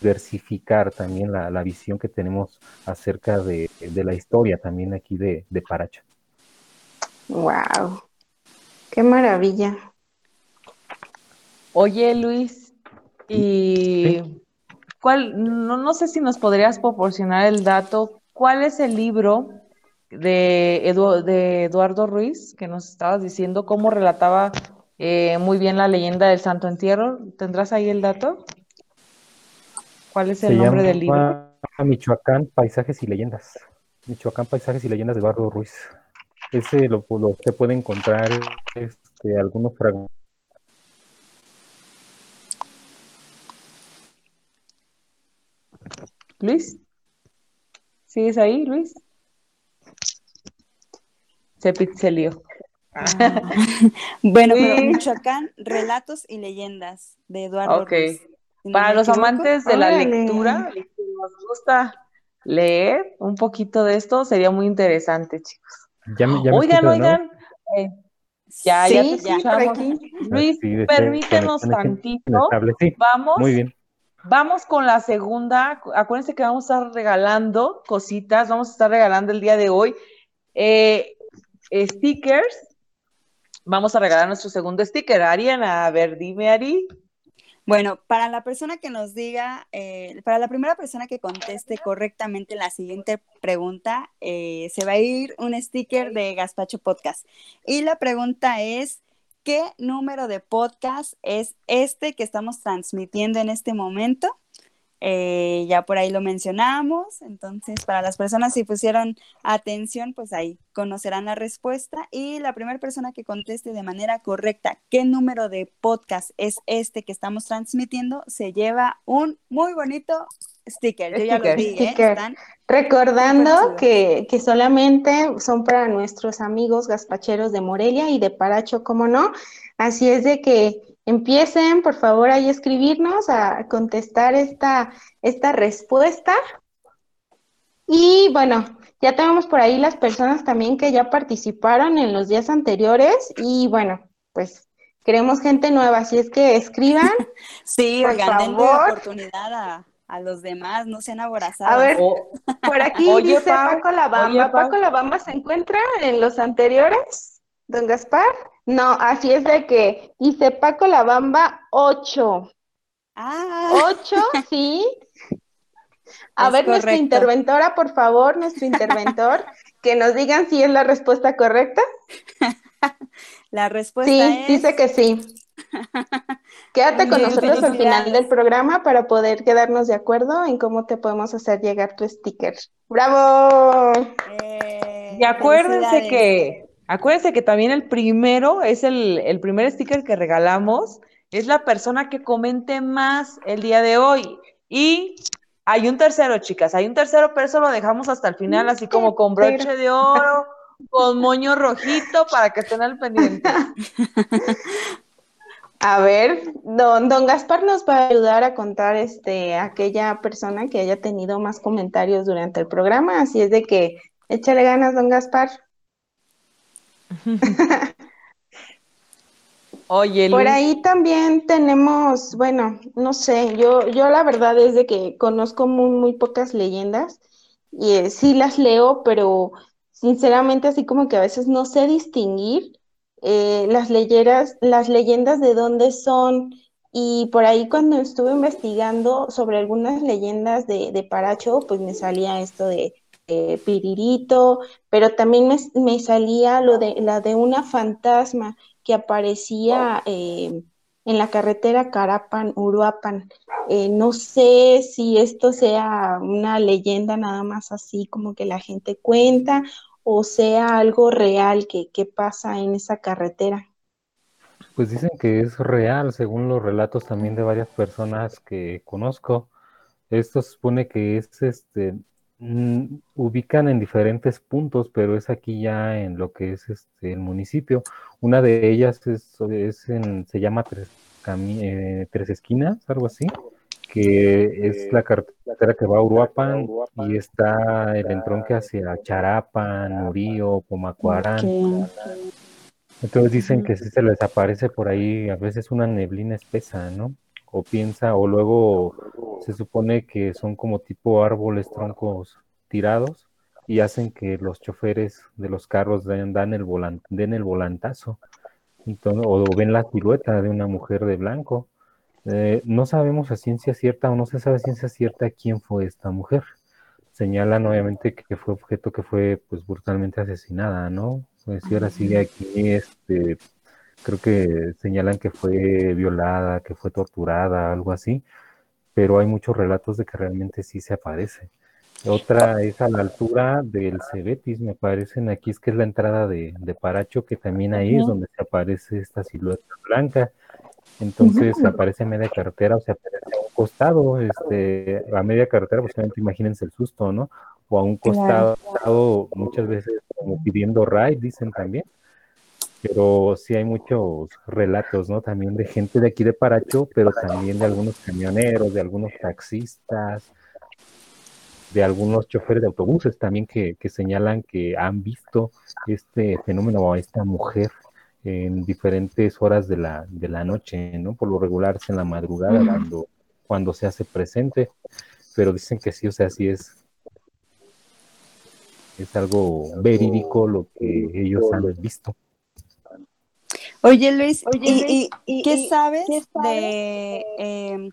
diversificar también la, visión que tenemos acerca de, la historia también aquí de, de Paracho. ¡Wow! ¡Qué maravilla! Oye, Luis, y ¿Cuál, no, no sé si nos podrías proporcionar el dato, ¿cuál es el libro de, de Eduardo Ruiz que nos estabas diciendo cómo relataba eh, muy bien la leyenda del Santo Entierro? ¿Tendrás ahí el dato? ¿Cuál es el nombre del libro? Michoacán, Paisajes y Leyendas. Michoacán, Paisajes y Leyendas de Eduardo Ruiz. Ese lo, lo se puede encontrar este, algunos fragmentos Luis, ¿sigues ahí, Luis? Se pixelió. Ah. [laughs] bueno, pero Michoacán, relatos y leyendas de Eduardo. Ok. Para los amantes de la lectura, si nos gusta leer un poquito de esto, sería muy interesante, chicos. oigan, oigan. Eh, ya, ya te escuchamos. Luis, permítenos tantito. Vamos. Muy bien. Vamos con la segunda. Acuérdense que vamos a estar regalando cositas. Vamos a estar regalando el día de hoy eh, stickers. Vamos a regalar nuestro segundo sticker. Ariana, a ver, dime, Ari. Bueno, para la persona que nos diga, eh, para la primera persona que conteste correctamente la siguiente pregunta, eh, se va a ir un sticker de Gaspacho Podcast. Y la pregunta es, qué número de podcast es este que estamos transmitiendo en este momento. Eh, ya por ahí lo mencionamos, entonces para las personas si pusieron atención, pues ahí conocerán la respuesta y la primera persona que conteste de manera correcta qué número de podcast es este que estamos transmitiendo, se lleva un muy bonito sticker. Yo ya lo vi, ¿eh? Recordando que, que, solamente son para nuestros amigos gaspacheros de Morelia y de Paracho, como no. Así es de que empiecen, por favor, ahí a escribirnos, a contestar esta, esta respuesta. Y bueno, ya tenemos por ahí las personas también que ya participaron en los días anteriores y bueno, pues queremos gente nueva, así es que escriban. [laughs] sí, oigan, den oportunidad a, a los demás, no sean aborazados. A ver, por aquí dice Paco Labamba. Paco Labamba se encuentra en los anteriores, don Gaspar. No, así es de que dice Paco Labamba 8. Ah. 8, [laughs] sí. A ver, nuestra interventora, por favor, nuestro interventor, que nos digan si es la respuesta correcta. [laughs] La respuesta sí, dice que sí. [laughs] Quédate con nosotros al final del programa para poder quedarnos de acuerdo en cómo te podemos hacer llegar tu sticker. ¡Bravo! Eh, y acuérdense que, acuérdense que también el primero es el, el primer sticker que regalamos, es la persona que comente más el día de hoy. Y hay un tercero, chicas, hay un tercero, pero eso lo dejamos hasta el final, así como con [laughs] broche de oro, con moño rojito, para que estén al pendiente. [laughs] A ver, don, don Gaspar nos va a ayudar a contar este, aquella persona que haya tenido más comentarios durante el programa, así es de que échale ganas, don Gaspar. [laughs] Oye, Por ahí también tenemos, bueno, no sé, yo, yo la verdad es de que conozco muy, muy pocas leyendas y eh, sí las leo, pero sinceramente así como que a veces no sé distinguir eh, las, leyeras, las leyendas de dónde son. Y por ahí cuando estuve investigando sobre algunas leyendas de, Paracho, pues me salía esto de Piririto, pero también me, salía lo de la de una fantasma que aparecía eh, en la carretera Carapan-Uruapan. Eh, no sé si esto sea una leyenda nada más así como que la gente cuenta o sea algo real que, pasa en esa carretera. Pues dicen que es real, según los relatos también de varias personas que conozco. Esto se supone que es este mm, ubican en diferentes puntos, pero es aquí ya en lo que es este el municipio. Una de ellas es, es en, se llama Tres, eh, Tres Esquinas, algo así que es la carretera que va a Uruapan y está el entronque hacia Charapan, Urío, Pomacuarán. Entonces dicen que si se les aparece por ahí a veces una neblina espesa, ¿no? O piensa, o luego se supone que son como tipo árboles, troncos tirados y hacen que los choferes de los carros den, el, den el volantazo. Entonces, o ven la silueta de una mujer de blanco eh, no sabemos a ciencia cierta o no se sabe a ciencia cierta quién fue esta mujer. Señalan obviamente que fue objeto que fue pues brutalmente asesinada, ¿no? Pues si ahora sigue aquí, este, creo que señalan que fue violada, que fue torturada, algo así, pero hay muchos relatos de que realmente sí se aparece. Otra es a la altura del Cebetis, me parecen aquí, es que es la entrada de, Paracho, que también ahí es donde se aparece esta silueta blanca. Entonces se aparece en media carretera o se aparece a un costado, este, a media carretera, pues imagínense el susto, ¿no? O a un costado, muchas veces como pidiendo ride, dicen también. Pero sí hay muchos relatos, ¿no? También de gente de aquí de Paracho, pero también de algunos camioneros, de algunos taxistas, de algunos choferes de autobuses también que, que señalan que han visto este fenómeno o esta mujer en diferentes horas de la, de la noche, ¿no? Por lo regular es en la madrugada cuando, cuando se hace presente, pero dicen que sí, o sea, sí es, es algo verídico lo que ellos han visto. Oye Luis, ¿y, qué sabes de em,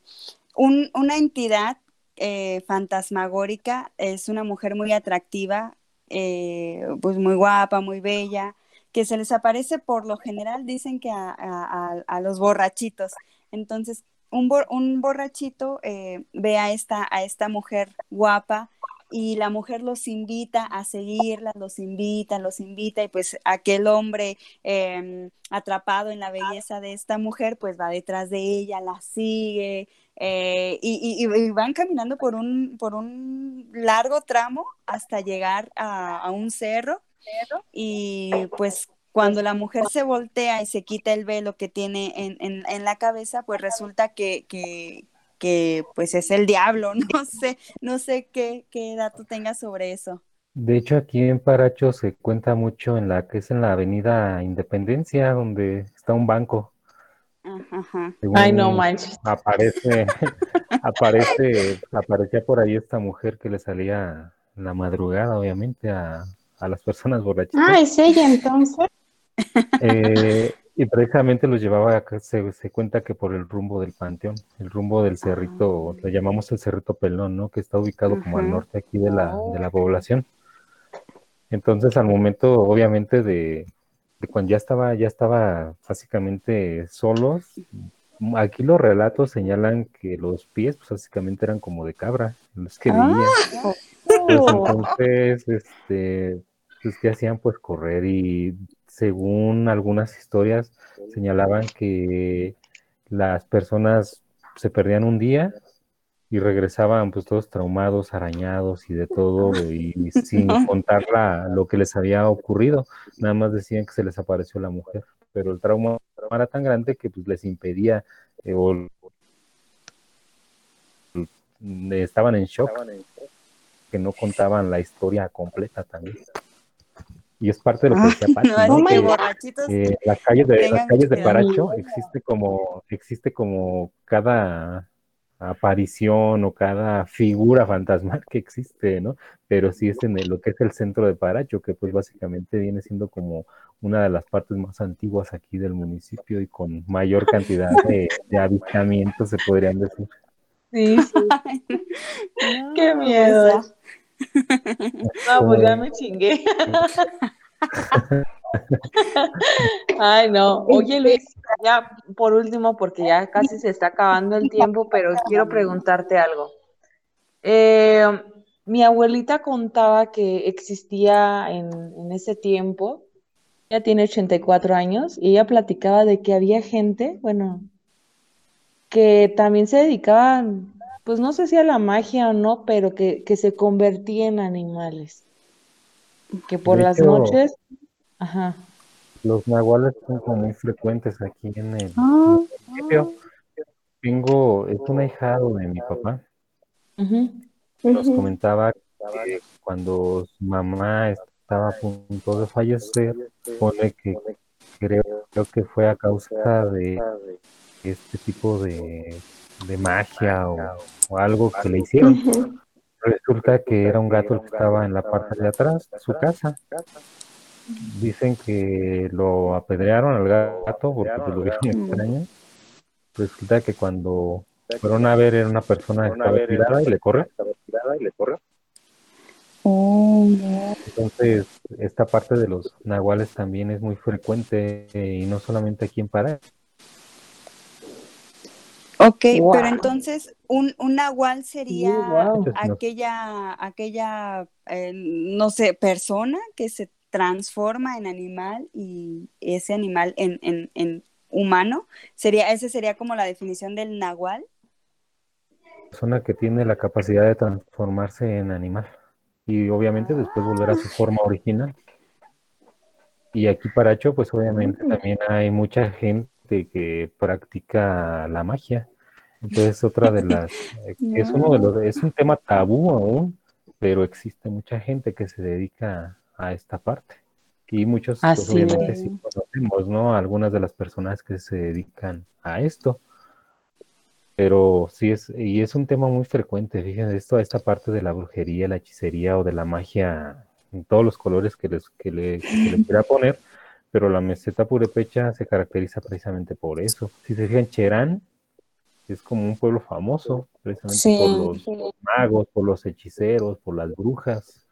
una entidad eh, fantasmagórica? Es una mujer muy atractiva, eh, pues muy guapa, muy bella, que se les aparece por lo general, dicen que a, los borrachitos. Entonces, un, un borrachito eh, ve a esta, a esta mujer guapa y la mujer los invita a seguirla, los invita, los invita y pues aquel hombre em, atrapado en la belleza de esta mujer pues va detrás de ella, la sigue eh, y, van caminando por un, por un largo tramo hasta llegar a un cerro y pues cuando la mujer se voltea y se quita el velo que tiene en, la cabeza, pues resulta que, que, pues es el diablo, [laughs] no sé, no sé qué, qué dato tengas sobre eso. De hecho, aquí en Paracho se cuenta mucho en la que es en la avenida Independencia, donde está un banco. Ajá. Ay, no manches. Aparece, [laughs] aparece, aparecía por ahí esta mujer que le salía en la madrugada, obviamente, a, a las personas borrachitas. Ah, es ella entonces. [laughs] Eh, [laughs] y precisamente los llevaba, se, se cuenta que por el rumbo del panteón, el rumbo del cerrito, le llamamos el cerrito pelón, ¿no? Que está ubicado como al norte aquí de la, de la población. Entonces, al momento, obviamente, de, de cuando ya estaba, ya estaba básicamente solos, aquí los relatos señalan que los pies, pues básicamente eran como de cabra, los que Ah. veía. Pues, [laughs] entonces, este, pues, ¿qué hacían? Pues correr y según algunas historias señalaban que las personas se perdían un día y regresaban pues todos traumados, arañados y de todo y [laughs] sin contar la- lo que les había ocurrido. Nada más decían que se les apareció la mujer, pero el trauma era tan grande que pues les impedía eh, o estaban en shock que no contaban la historia completa también. Y es parte de lo que decía Pati, No, ¿no? que eh, las calles de las calles de. Paracho existe como existe como cada aparición o cada figura fantasmal que existe, ¿no? Pero sí es en el- lo que es el centro de Paracho, que pues básicamente viene siendo como una de las partes más antiguas aquí del municipio y con mayor cantidad de, de avistamientos, se podrían decir. Sí, sí. [laughs] No, Qué miedo. No, pues ya me chingué. [laughs] Ay, no. Oye, Luis, ya por último, porque ya casi se está acabando el tiempo, pero quiero preguntarte algo. Eh, mi abuelita contaba que existía en, en ese tiempo, ella tiene 84 años, y ella platicaba de que había gente, bueno, que también se dedicaban, pues no sé si a la magia o no, pero que, que se convertía en animales. Que por De las hecho, noches, ajá. Los nahuales son como muy frecuentes aquí en el Ah, municipio. Tengo, es un ahijado de mi papá. ujú. Nos comentaba que cuando su mamá estaba a punto de fallecer, pone que creo, creo que fue a causa de este tipo de, de magia o, o algo que le hicieron. Resulta que era un gato el que estaba en la parte de atrás de su casa. Dicen que lo apedrearon al gato porque lo vieron extraño. Resulta que cuando fueron a ver era una persona que estaba tirada y le corre. oh. Entonces, esta parte de los nahuales también es muy frecuente eh, y no solamente aquí en Pará. Ok, Wow. pero entonces un, un nahual sería wow. Aquella, aquella, eh, no sé, persona que se transforma en animal y ese animal en, en, en humano. Sería, ese sería como la definición del nahual. persona que tiene la capacidad de transformarse en animal y obviamente después volver a su forma original. Y aquí Paracho, pues obviamente también hay mucha gente que practica la magia. [laughs] Entonces otra de las eh, es uno de los es un tema tabú aún, pero existe mucha gente que se dedica a esta parte. Y muchos pues obviamente sí conocemos, ¿no? Algunas de las personas que se dedican a esto. Pero sí es, y es un tema muy frecuente, fíjense, esto, esta parte de la brujería, la hechicería o de la magia, en todos los colores que, les, que, le, que le quiera poner, pero la meseta purépecha se caracteriza precisamente por eso. Si se fijan, Cherán es como un pueblo famoso, precisamente Sí. por los magos, por los hechiceros, por las brujas,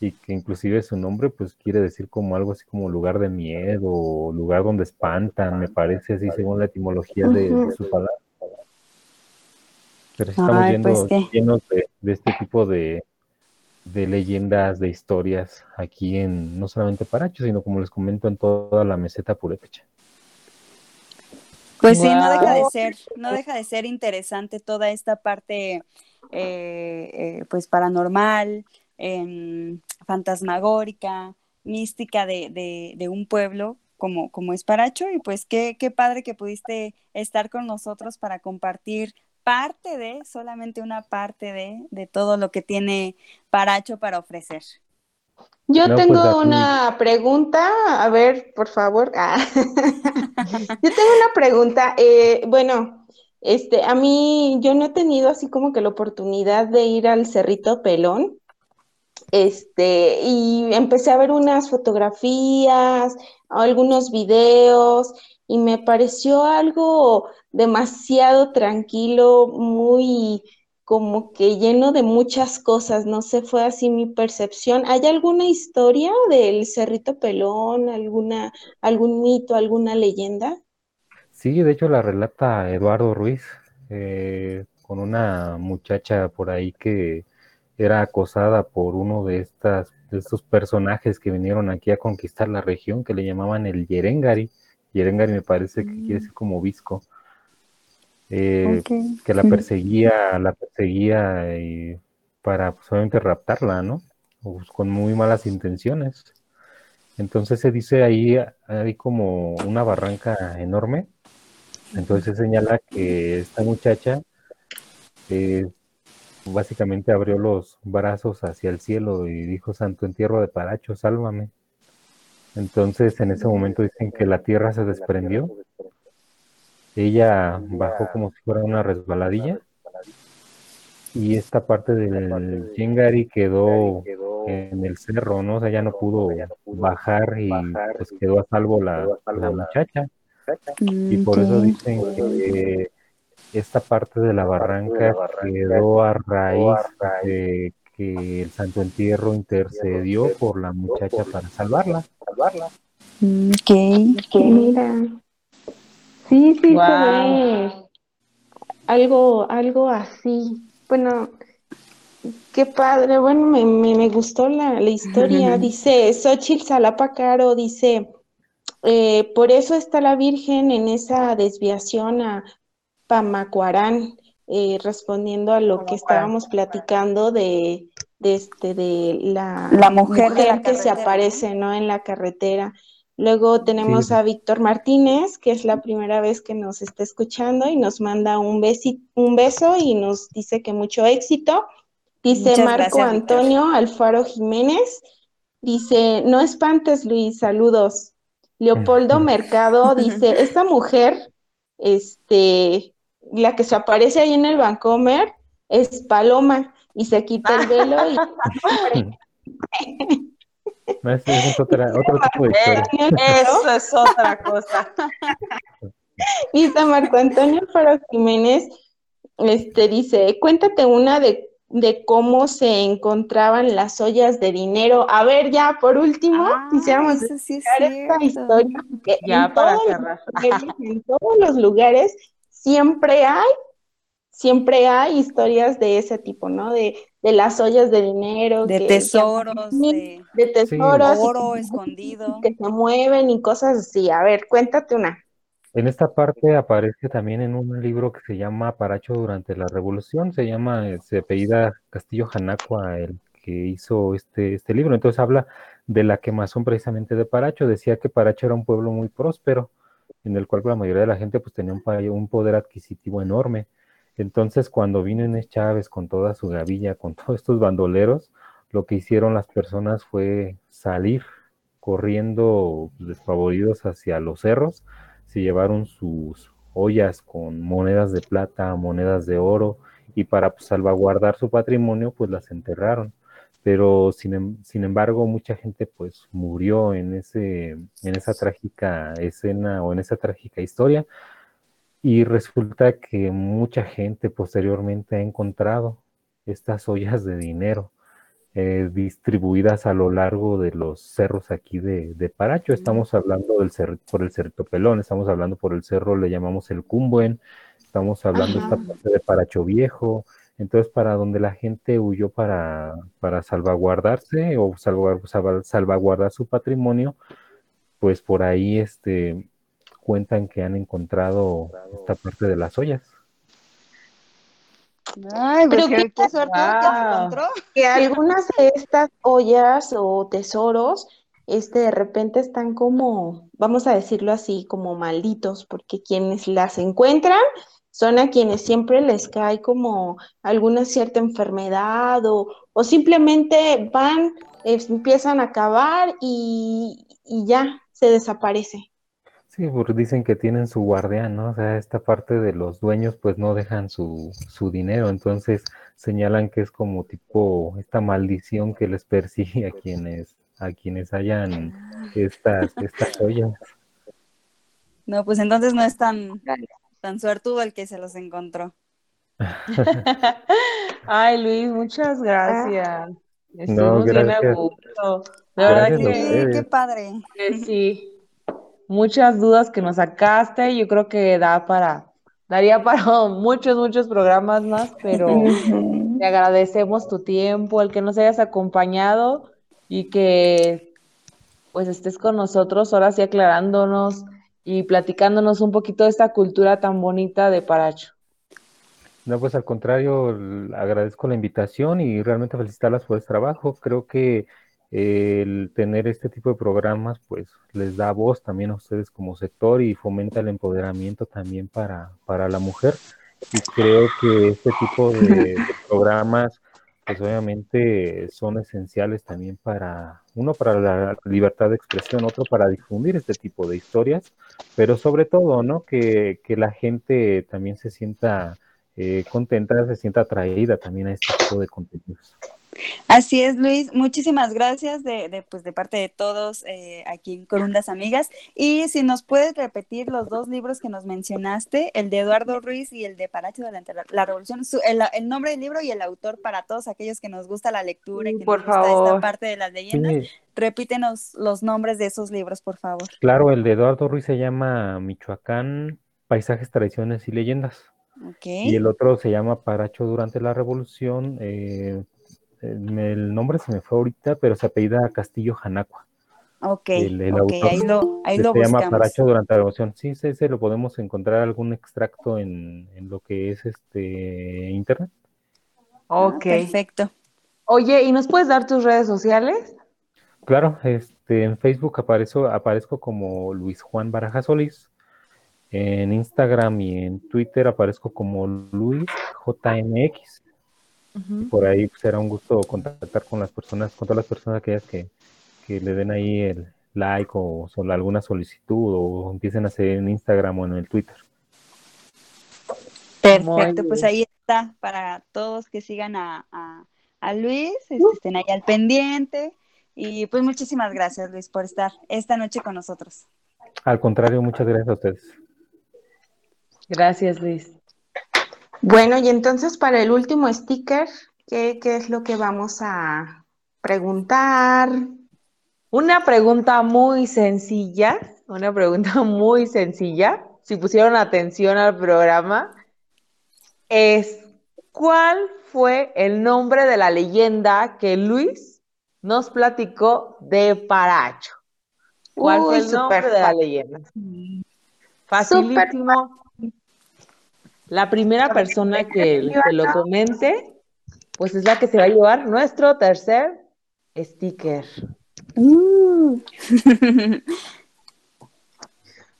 y que inclusive su nombre pues quiere decir como algo así como lugar de miedo, lugar donde espantan, me parece así según la etimología de, su palabra. Pero estamos Ay, yendo pues, llenos de, de este tipo de, de leyendas, de historias aquí en no solamente Paracho, sino como les comento en toda la meseta purépecha. Pues sí, no deja de ser, no deja de ser interesante toda esta parte, eh, eh, pues paranormal, em, fantasmagórica, mística de, de, de un pueblo como, como es Paracho, y pues qué, qué padre que pudiste estar con nosotros para compartir parte de, solamente una parte de, de todo lo que tiene Paracho para ofrecer. Yo No, pues, tengo aquí- una pregunta, a ver, por favor. Ah. [laughs] Yo tengo una pregunta. eh, bueno, este, a mí yo no he tenido así como que la oportunidad de ir al Cerrito Pelón. Este, y empecé a ver unas fotografías, algunos videos, y me pareció algo demasiado tranquilo, muy como que lleno de muchas cosas, no sé, fue así mi percepción. ¿Hay alguna historia del Cerrito Pelón, alguna, algún mito, alguna leyenda? Sí, de hecho la relata Eduardo Ruiz, eh, con una muchacha por ahí que era acosada por uno de estas, de estos personajes que vinieron aquí a conquistar la región, que le llamaban el Yerengari. Yerengari me parece que quiere decir como visco. Eh, que la [laughs] perseguía, la perseguía y para pues, obviamente raptarla, ¿no? Pues, con muy malas intenciones. Entonces se dice ahí, hay como una barranca enorme. Entonces se señala que esta muchacha eh, básicamente abrió los brazos hacia el cielo y dijo, Santo entierro de Paracho, sálvame. Entonces en ese momento dicen que la tierra se desprendió. Ella bajó como si fuera una resbaladilla y esta parte del Yengari quedó en el cerro, ¿no? O sea, ya no pudo bajar y pues quedó a salvo la, la muchacha. Y por eso dicen que esta parte de la barranca quedó a raíz de que el Santo Entierro intercedió por la muchacha para salvarla. Mm, Ok. Mira. Sí, sí, se Guau. ve algo, algo así. Bueno, qué padre. Bueno, me, me, me gustó la, la historia. [laughs] Dice Xochitl Salapa Caro, dice, eh, por eso está la Virgen en esa desviación a Pamacuarán, eh, respondiendo a lo que estábamos platicando de, de, este, de la, La mujer de la que se aparece, ¿no? En la carretera. Luego tenemos Sí. a Víctor Martínez, que es la primera vez que nos está escuchando y nos manda un, besi- un beso y nos dice que mucho éxito. Dice Muchas Marco gracias, Víctor. Antonio Alfaro Jiménez, dice, no espantes Luis, saludos. Leopoldo Mercado [laughs] dice, esta mujer, este, la que se aparece ahí en el Vancomer, es Paloma y se quita el velo y [laughs] ese es otra- otro tipo de historia. Eso es otra cosa. [laughs] Dice Marco Antonio Faro Jiménez, este dice, cuéntate una de, de cómo se encontraban las ollas de dinero. A ver, ya por último, Ah, quisiéramos eso sí es esta historia, Ya en para cerrar. lugares, en todos los lugares siempre hay, siempre hay historias de ese tipo, ¿no? De, de las ollas de dinero, De que- tesoros, que- de de tesoros, oro que- escondido. que se mueven y cosas así. A ver, cuéntate una. En esta parte aparece también en un libro que se llama Paracho durante la Revolución, se llama, eh, se apellida Castillo Janacua, el que hizo este, este libro. Entonces habla de la quemazón precisamente de Paracho. Decía que Paracho era un pueblo muy próspero, en el cual la mayoría de la gente pues tenía un, un poder adquisitivo enorme. Entonces cuando vino Inés Chávez con toda su gavilla, con [laughs] todos estos bandoleros, lo que hicieron las personas fue salir corriendo despavoridos hacia los cerros se llevaron sus ollas con monedas de plata, monedas de oro, y para pues, salvaguardar su patrimonio, pues las enterraron. Pero sin, em- sin embargo, mucha gente pues murió en, ese, en esa trágica escena o en esa trágica historia. Y resulta que mucha gente posteriormente ha encontrado estas ollas de dinero eh, distribuidas a lo largo de los cerros aquí de, de Paracho. Estamos hablando del cer- por el Cerrito Pelón, estamos hablando por el cerro, le llamamos el Cumbuen, estamos hablando Ajá. esta parte de Paracho Viejo. Entonces, para donde la gente huyó para, para salvaguardarse o salvaguardar, salva- salvaguardar su patrimonio, pues por ahí este, cuentan que han encontrado esta parte de las ollas. Ay, Pero pues qué, qué qué suerte que se encontró. que algunas de estas ollas o tesoros, este, de repente están como, vamos a decirlo así, como malditos, porque quienes las encuentran son a quienes siempre les cae como alguna cierta enfermedad o, o simplemente van, empiezan a acabar y, y ya se desaparece. Sí, porque dicen que tienen su guardián, ¿no? O sea, esta parte de los dueños pues no dejan su, su dinero, entonces señalan que es como tipo esta maldición que les persigue a quienes a quienes hayan estas, estas [laughs] joyas. No, pues entonces no es tan, tan suertudo el que se los encontró. [laughs] [laughs] Ay, Luis, muchas gracias. No, Estuvimos bien a gracias. gusto. De verdad Gracias a que, ustedes. qué padre. que sí. Muchas dudas que nos sacaste. Yo creo que da para, daría [laughs] para muchos, muchos programas más, pero te agradecemos tu tiempo, el que nos hayas acompañado y que pues estés con nosotros ahora sí aclarándonos y platicándonos un poquito de esta cultura tan bonita de Paracho. No, pues al contrario, agradezco la invitación y realmente felicitarlas por el trabajo. Creo que eh, el tener este tipo de programas, pues les da voz también a ustedes como sector y fomenta el empoderamiento también para, para la mujer. Y creo que este tipo de, de [laughs] programas, pues obviamente son esenciales también para, uno, para la libertad de expresión, otro, para difundir este tipo de historias, pero sobre todo, ¿no? Que, que la gente también se sienta eh, contenta, se sienta atraída también a este tipo de contenidos. Así es, Luis. Muchísimas gracias de, de, pues, de parte de todos eh, aquí en Corundas Amigas. Y si nos puedes repetir los dos libros que nos mencionaste, el de Eduardo Ruiz y el de Paracho durante la, la Revolución, su- el, el nombre del libro y el autor para todos aquellos que nos gusta la lectura y que por nos gusta esta parte de las leyendas. Sí, Repítenos los nombres de esos libros, por favor. claro, el de Eduardo Ruiz se llama Michoacán, Paisajes, Tradiciones y Leyendas. Ok. Y el otro se llama Paracho durante la Revolución. eh, el nombre se me fue ahorita, pero se apellida Castillo Janacua. Ok, el- el ok, autor. ahí lo, ahí Se lo llama buscamos. Paracho durante la Revolución. Sí, sí, se lo podemos encontrar algún extracto en, en lo que es este internet. Ah, Ok. perfecto. Oye, ¿y nos puedes dar tus redes sociales? Claro, este, en Facebook aparezco, aparezco como Luis Juan Baraja Solís. En Instagram y en Twitter aparezco como Luis JMX. Por ahí pues, será un gusto contactar con las personas, con todas las personas aquellas que, que le den ahí el like o solo alguna solicitud o empiecen a hacer en Instagram o en el Twitter. Perfecto, pues ahí está para todos que sigan a, a- a Luis, este, estén ahí al pendiente. Y pues muchísimas gracias, Luis, por estar esta noche con nosotros. Al contrario, muchas gracias a ustedes. Gracias, Luis. Bueno, y entonces para el último sticker, ¿qué, qué es lo que vamos a preguntar? Una pregunta muy sencilla, una pregunta [laughs] muy sencilla, si pusieron atención al programa, es ¿cuál fue el nombre de la leyenda que Luis nos platicó de Paracho? ¿Cuál fue el nombre de la leyenda? Facilísimo. La primera persona que, que lo comente, pues es la que se va a llevar nuestro tercer sticker. [laughs]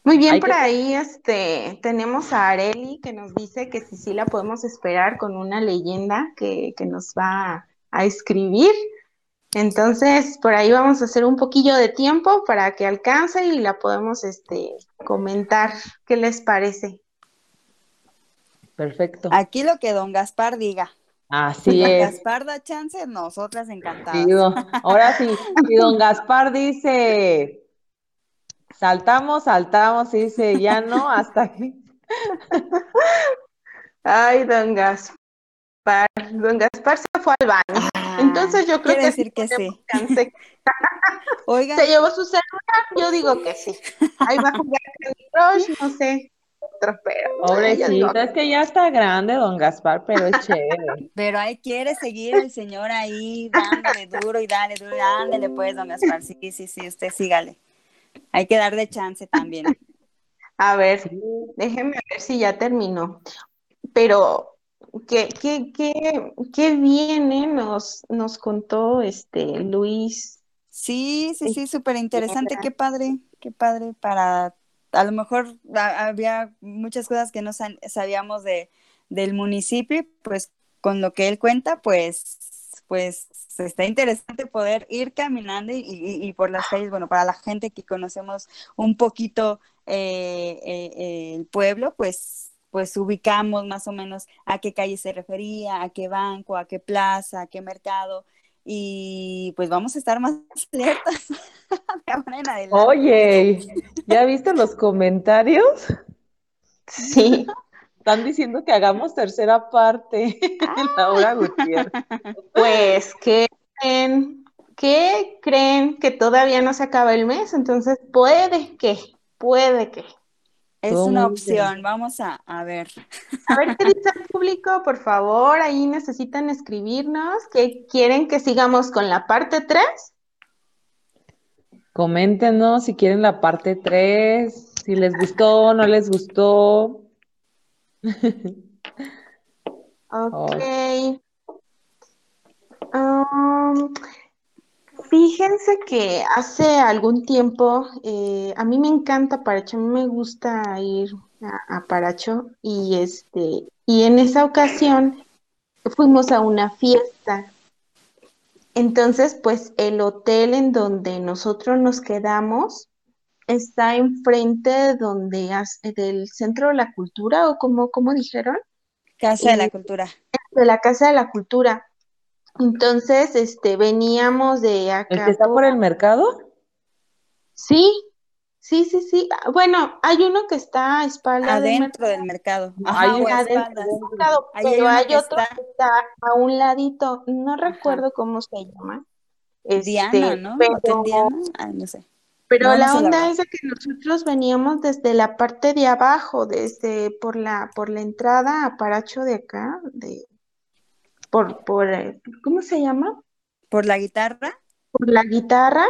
Muy bien, Hay por que- ahí este, tenemos a Areli que nos dice que si sí la podemos esperar con una leyenda que, que nos va a escribir. Entonces, por ahí vamos a hacer un poquillo de tiempo para que alcance y la podemos este, comentar. ¿Qué les parece? Perfecto. Aquí lo que don Gaspar diga. Así Si don es. Gaspar da chance, nosotras encantadas. Sí, don- ahora sí, si don Gaspar dice, saltamos, saltamos, y dice, ya no, hasta aquí. Ay, don Gaspar. Don Gaspar se fue al baño. Ah, Entonces yo creo quiere que decir que sí. [laughs] Oigan, Se llevó su celular, yo digo que sí. Ahí va a jugar Candy Crush, no sé. Otro, pero es que ya está grande don Gaspar, pero es chévere. [laughs] pero ahí quiere seguir el señor ahí dándole duro y dale duro, y ándele pues, don Gaspar. Sí, sí, sí, usted sígale. Hay que darle chance también. A ver, déjeme ver si ya terminó. Pero, ¿qué, qué, qué, qué viene? Nos, nos contó este Luis. Sí, sí, sí, súper interesante. Qué padre, qué padre para a lo mejor había muchas cosas que no sabíamos de, del municipio, pues con lo que él cuenta, pues, pues está interesante poder ir caminando y, por las calles, bueno, para la gente que conocemos un poquito eh, eh, el pueblo, pues pues ubicamos más o menos a qué calle se refería, a qué banco, a qué plaza, a qué mercado, y pues vamos a estar más [laughs] alertas de ahora en adelante. Oye, ¿ya viste los comentarios? Sí. [laughs] Están diciendo que hagamos tercera parte, [laughs] Laura Gutiérrez. Pues, ¿qué creen? ¿Qué creen que todavía no se acaba el mes? Entonces, puede que, puede que. Es una opción, vamos a, a, ver. A ver qué dice el [laughs] público, por favor, ahí necesitan escribirnos, que quieren que sigamos con la parte 3. Coméntenos si quieren la parte 3, si les gustó o no les gustó. [laughs] ok. Um, Fíjense que hace algún tiempo, eh, a mí me encanta Paracho, a mí me gusta ir a, Paracho y este, y en esa ocasión fuimos a una fiesta. Entonces, pues el hotel en donde nosotros nos quedamos está enfrente de donde del Centro de la Cultura o como, como dijeron. Casa de la Cultura. De la Casa de la Cultura. Entonces, este, veníamos de acá. ¿El que está por el mercado? Sí, sí, sí, sí. Bueno, hay uno que está a espalda adentro del mercado. hay uno adentro del mercado, pero hay, otro que está a un ladito. No recuerdo cómo se llama. Diana, este, ¿no? Pero, Diana? Ah, no sé. Pero la onda es de que nosotros veníamos desde la parte de abajo, desde por la por la entrada a Paracho de acá, de por, por, eh, ¿cómo se llama? Por la guitarra. Por la guitarra.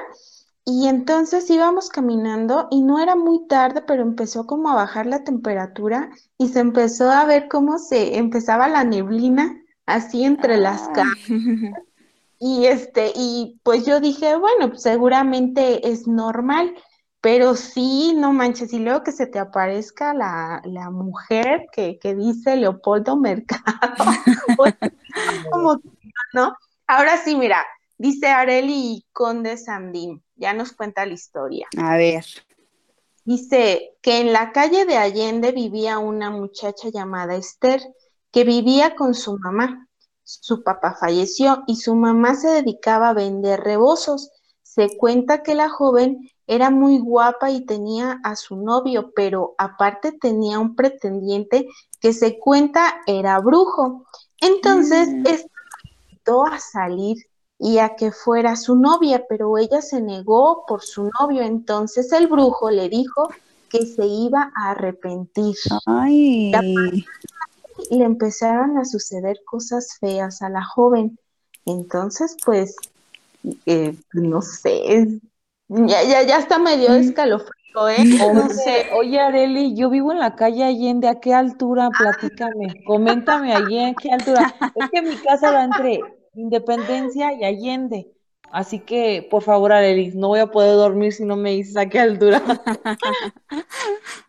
Y entonces íbamos caminando y no era muy tarde, pero empezó como a bajar la temperatura y se empezó a ver cómo se empezaba la neblina así entre las ah. casas. [laughs] Y este, y pues yo dije, bueno, pues seguramente es normal. Pero sí, no manches, y luego que se te aparezca la, mujer que, dice Leopoldo Mercado, [laughs] [laughs] como, ¿no? Ahora sí, mira, dice Areli Conde Sandín, ya nos cuenta la historia. A ver. Dice que en la calle de Allende vivía una muchacha llamada Esther, que vivía con su mamá. Su papá falleció y su mamá se dedicaba a vender rebozos. Se cuenta que la joven era muy guapa y tenía a su novio, pero aparte tenía un pretendiente que se cuenta era brujo. Entonces, mm. invitó a salir y a que fuera su novia, pero ella se negó por su novio. Entonces el brujo le dijo que se iba a arrepentir. Ay. Le empezaron a suceder cosas feas a la joven. Entonces, pues, eh, no sé, ya, ya, ya está medio escalofrío, ¿eh? Oye, Areli, yo vivo en la calle Allende, ¿a qué altura? Platícame, coméntame allí, ¿a qué altura? Es que mi casa va entre Independencia y Allende. Así que, por favor, Areli, no voy a poder dormir si no me dices a qué altura. [laughs]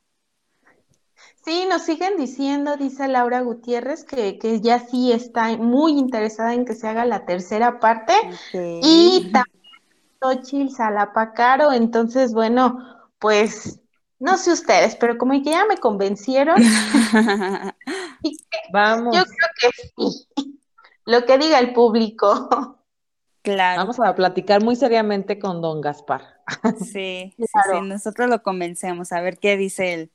Sí, nos siguen diciendo, dice Laura Gutiérrez, que, que ya sí está muy interesada en que se haga la tercera parte. Y también Xochitl Salapacaro, entonces, bueno, pues no sé ustedes, pero como que ya me convencieron. [laughs] Vamos. Yo creo que sí. [laughs] Lo que diga el público. Claro. Vamos a platicar muy seriamente con don Gaspar. Sí, sí, sí, nosotros lo convencemos, a ver qué dice él.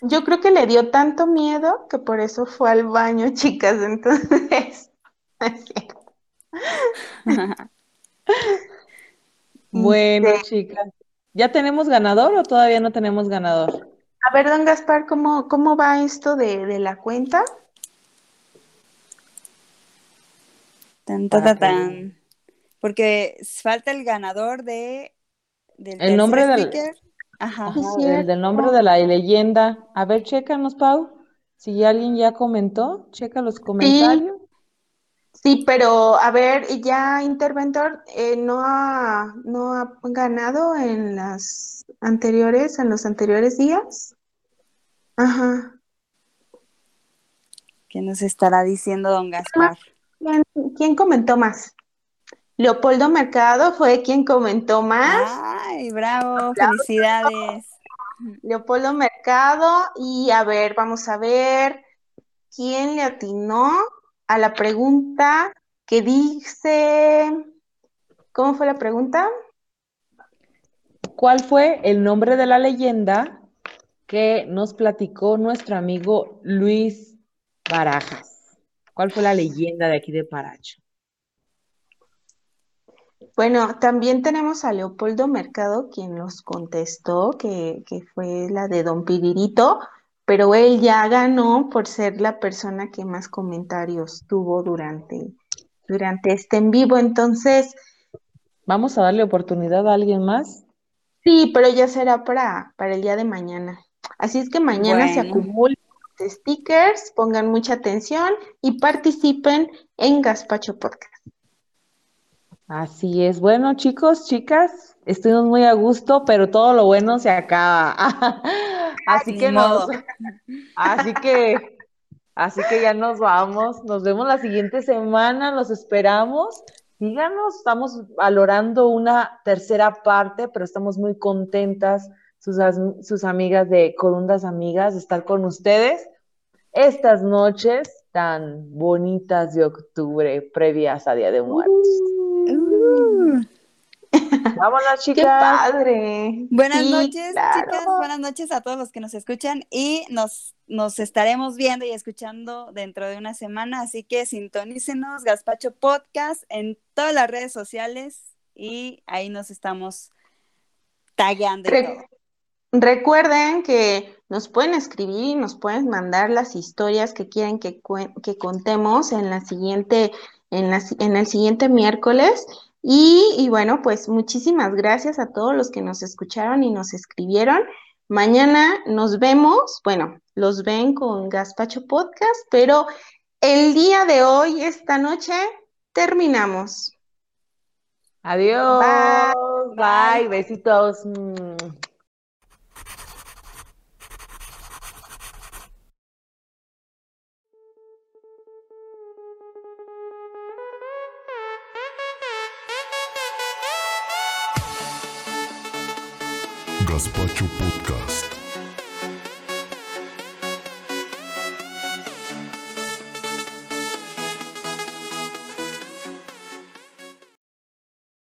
Yo creo que le dio tanto miedo que por eso fue al baño, [laughs] chicas, entonces. Bueno, chicas, ¿ya tenemos ganador o todavía no tenemos ganador? A ver, don Gaspar, ¿cómo, cómo va esto de, la cuenta? Tan, tan, tan, Porque falta el ganador de del el nombre del Ajá, el del nombre de la leyenda. A ver, chécanos, Pau. Si alguien ya comentó, checa los comentarios. Sí, pero a ver, ya Interventor eh, no ha no ha ganado en las anteriores, en los anteriores días. Ajá. ¿Qué nos estará diciendo don Gaspar? ¿Quién, quién comentó más? Leopoldo Mercado fue quien comentó más. Ay, bravo, felicidades. Leopoldo Mercado y a ver, vamos a ver quién le atinó a la pregunta que dice, ¿cómo fue la pregunta? ¿Cuál fue el nombre de la leyenda que nos platicó nuestro amigo Luis Barajas? ¿Cuál fue la leyenda de aquí de Paracho? Bueno, también tenemos a Leopoldo Mercado, quien nos contestó que, que fue la de Don Piririto, pero él ya ganó por ser la persona que más comentarios tuvo durante, durante este en vivo. Entonces, ¿Vamos a darle oportunidad a alguien más? sí, pero ya será para, para el día de mañana. Así es que mañana se Bueno. acumulen los stickers, pongan mucha atención y participen en Gaspacho Podcast. Así es. Bueno, chicos, chicas, estuvimos muy a gusto, pero todo lo bueno se acaba. [laughs] Así que nos, así que, así que ya nos vamos. Nos vemos la siguiente semana, los esperamos. Díganos, estamos valorando una tercera parte, pero estamos muy contentas, sus, sus amigas de Corundas Amigas, de estar con ustedes estas noches tan bonitas de octubre, previas a Día de Muertos. Uh. Vámonos, [laughs] ¡Qué chicas. padre! Buenas Sí, noches, claro. chicas. Buenas noches a todos los que nos escuchan y nos, nos estaremos viendo y escuchando dentro de una semana. Así que sintonícenos, Gaspacho Podcast, en todas las redes sociales y ahí nos estamos tagueando Re-. Recuerden que nos pueden escribir y nos pueden mandar las historias que quieren que, que contemos en la siguiente, en la en el siguiente miércoles. Y, y bueno, pues muchísimas gracias a todos los que nos escucharon y nos escribieron. Mañana nos vemos, bueno, los ven con Gaspacho Podcast, pero el día de hoy, esta noche, terminamos. Adiós. Bye. Bye. Besitos. Gaspacho Podcast.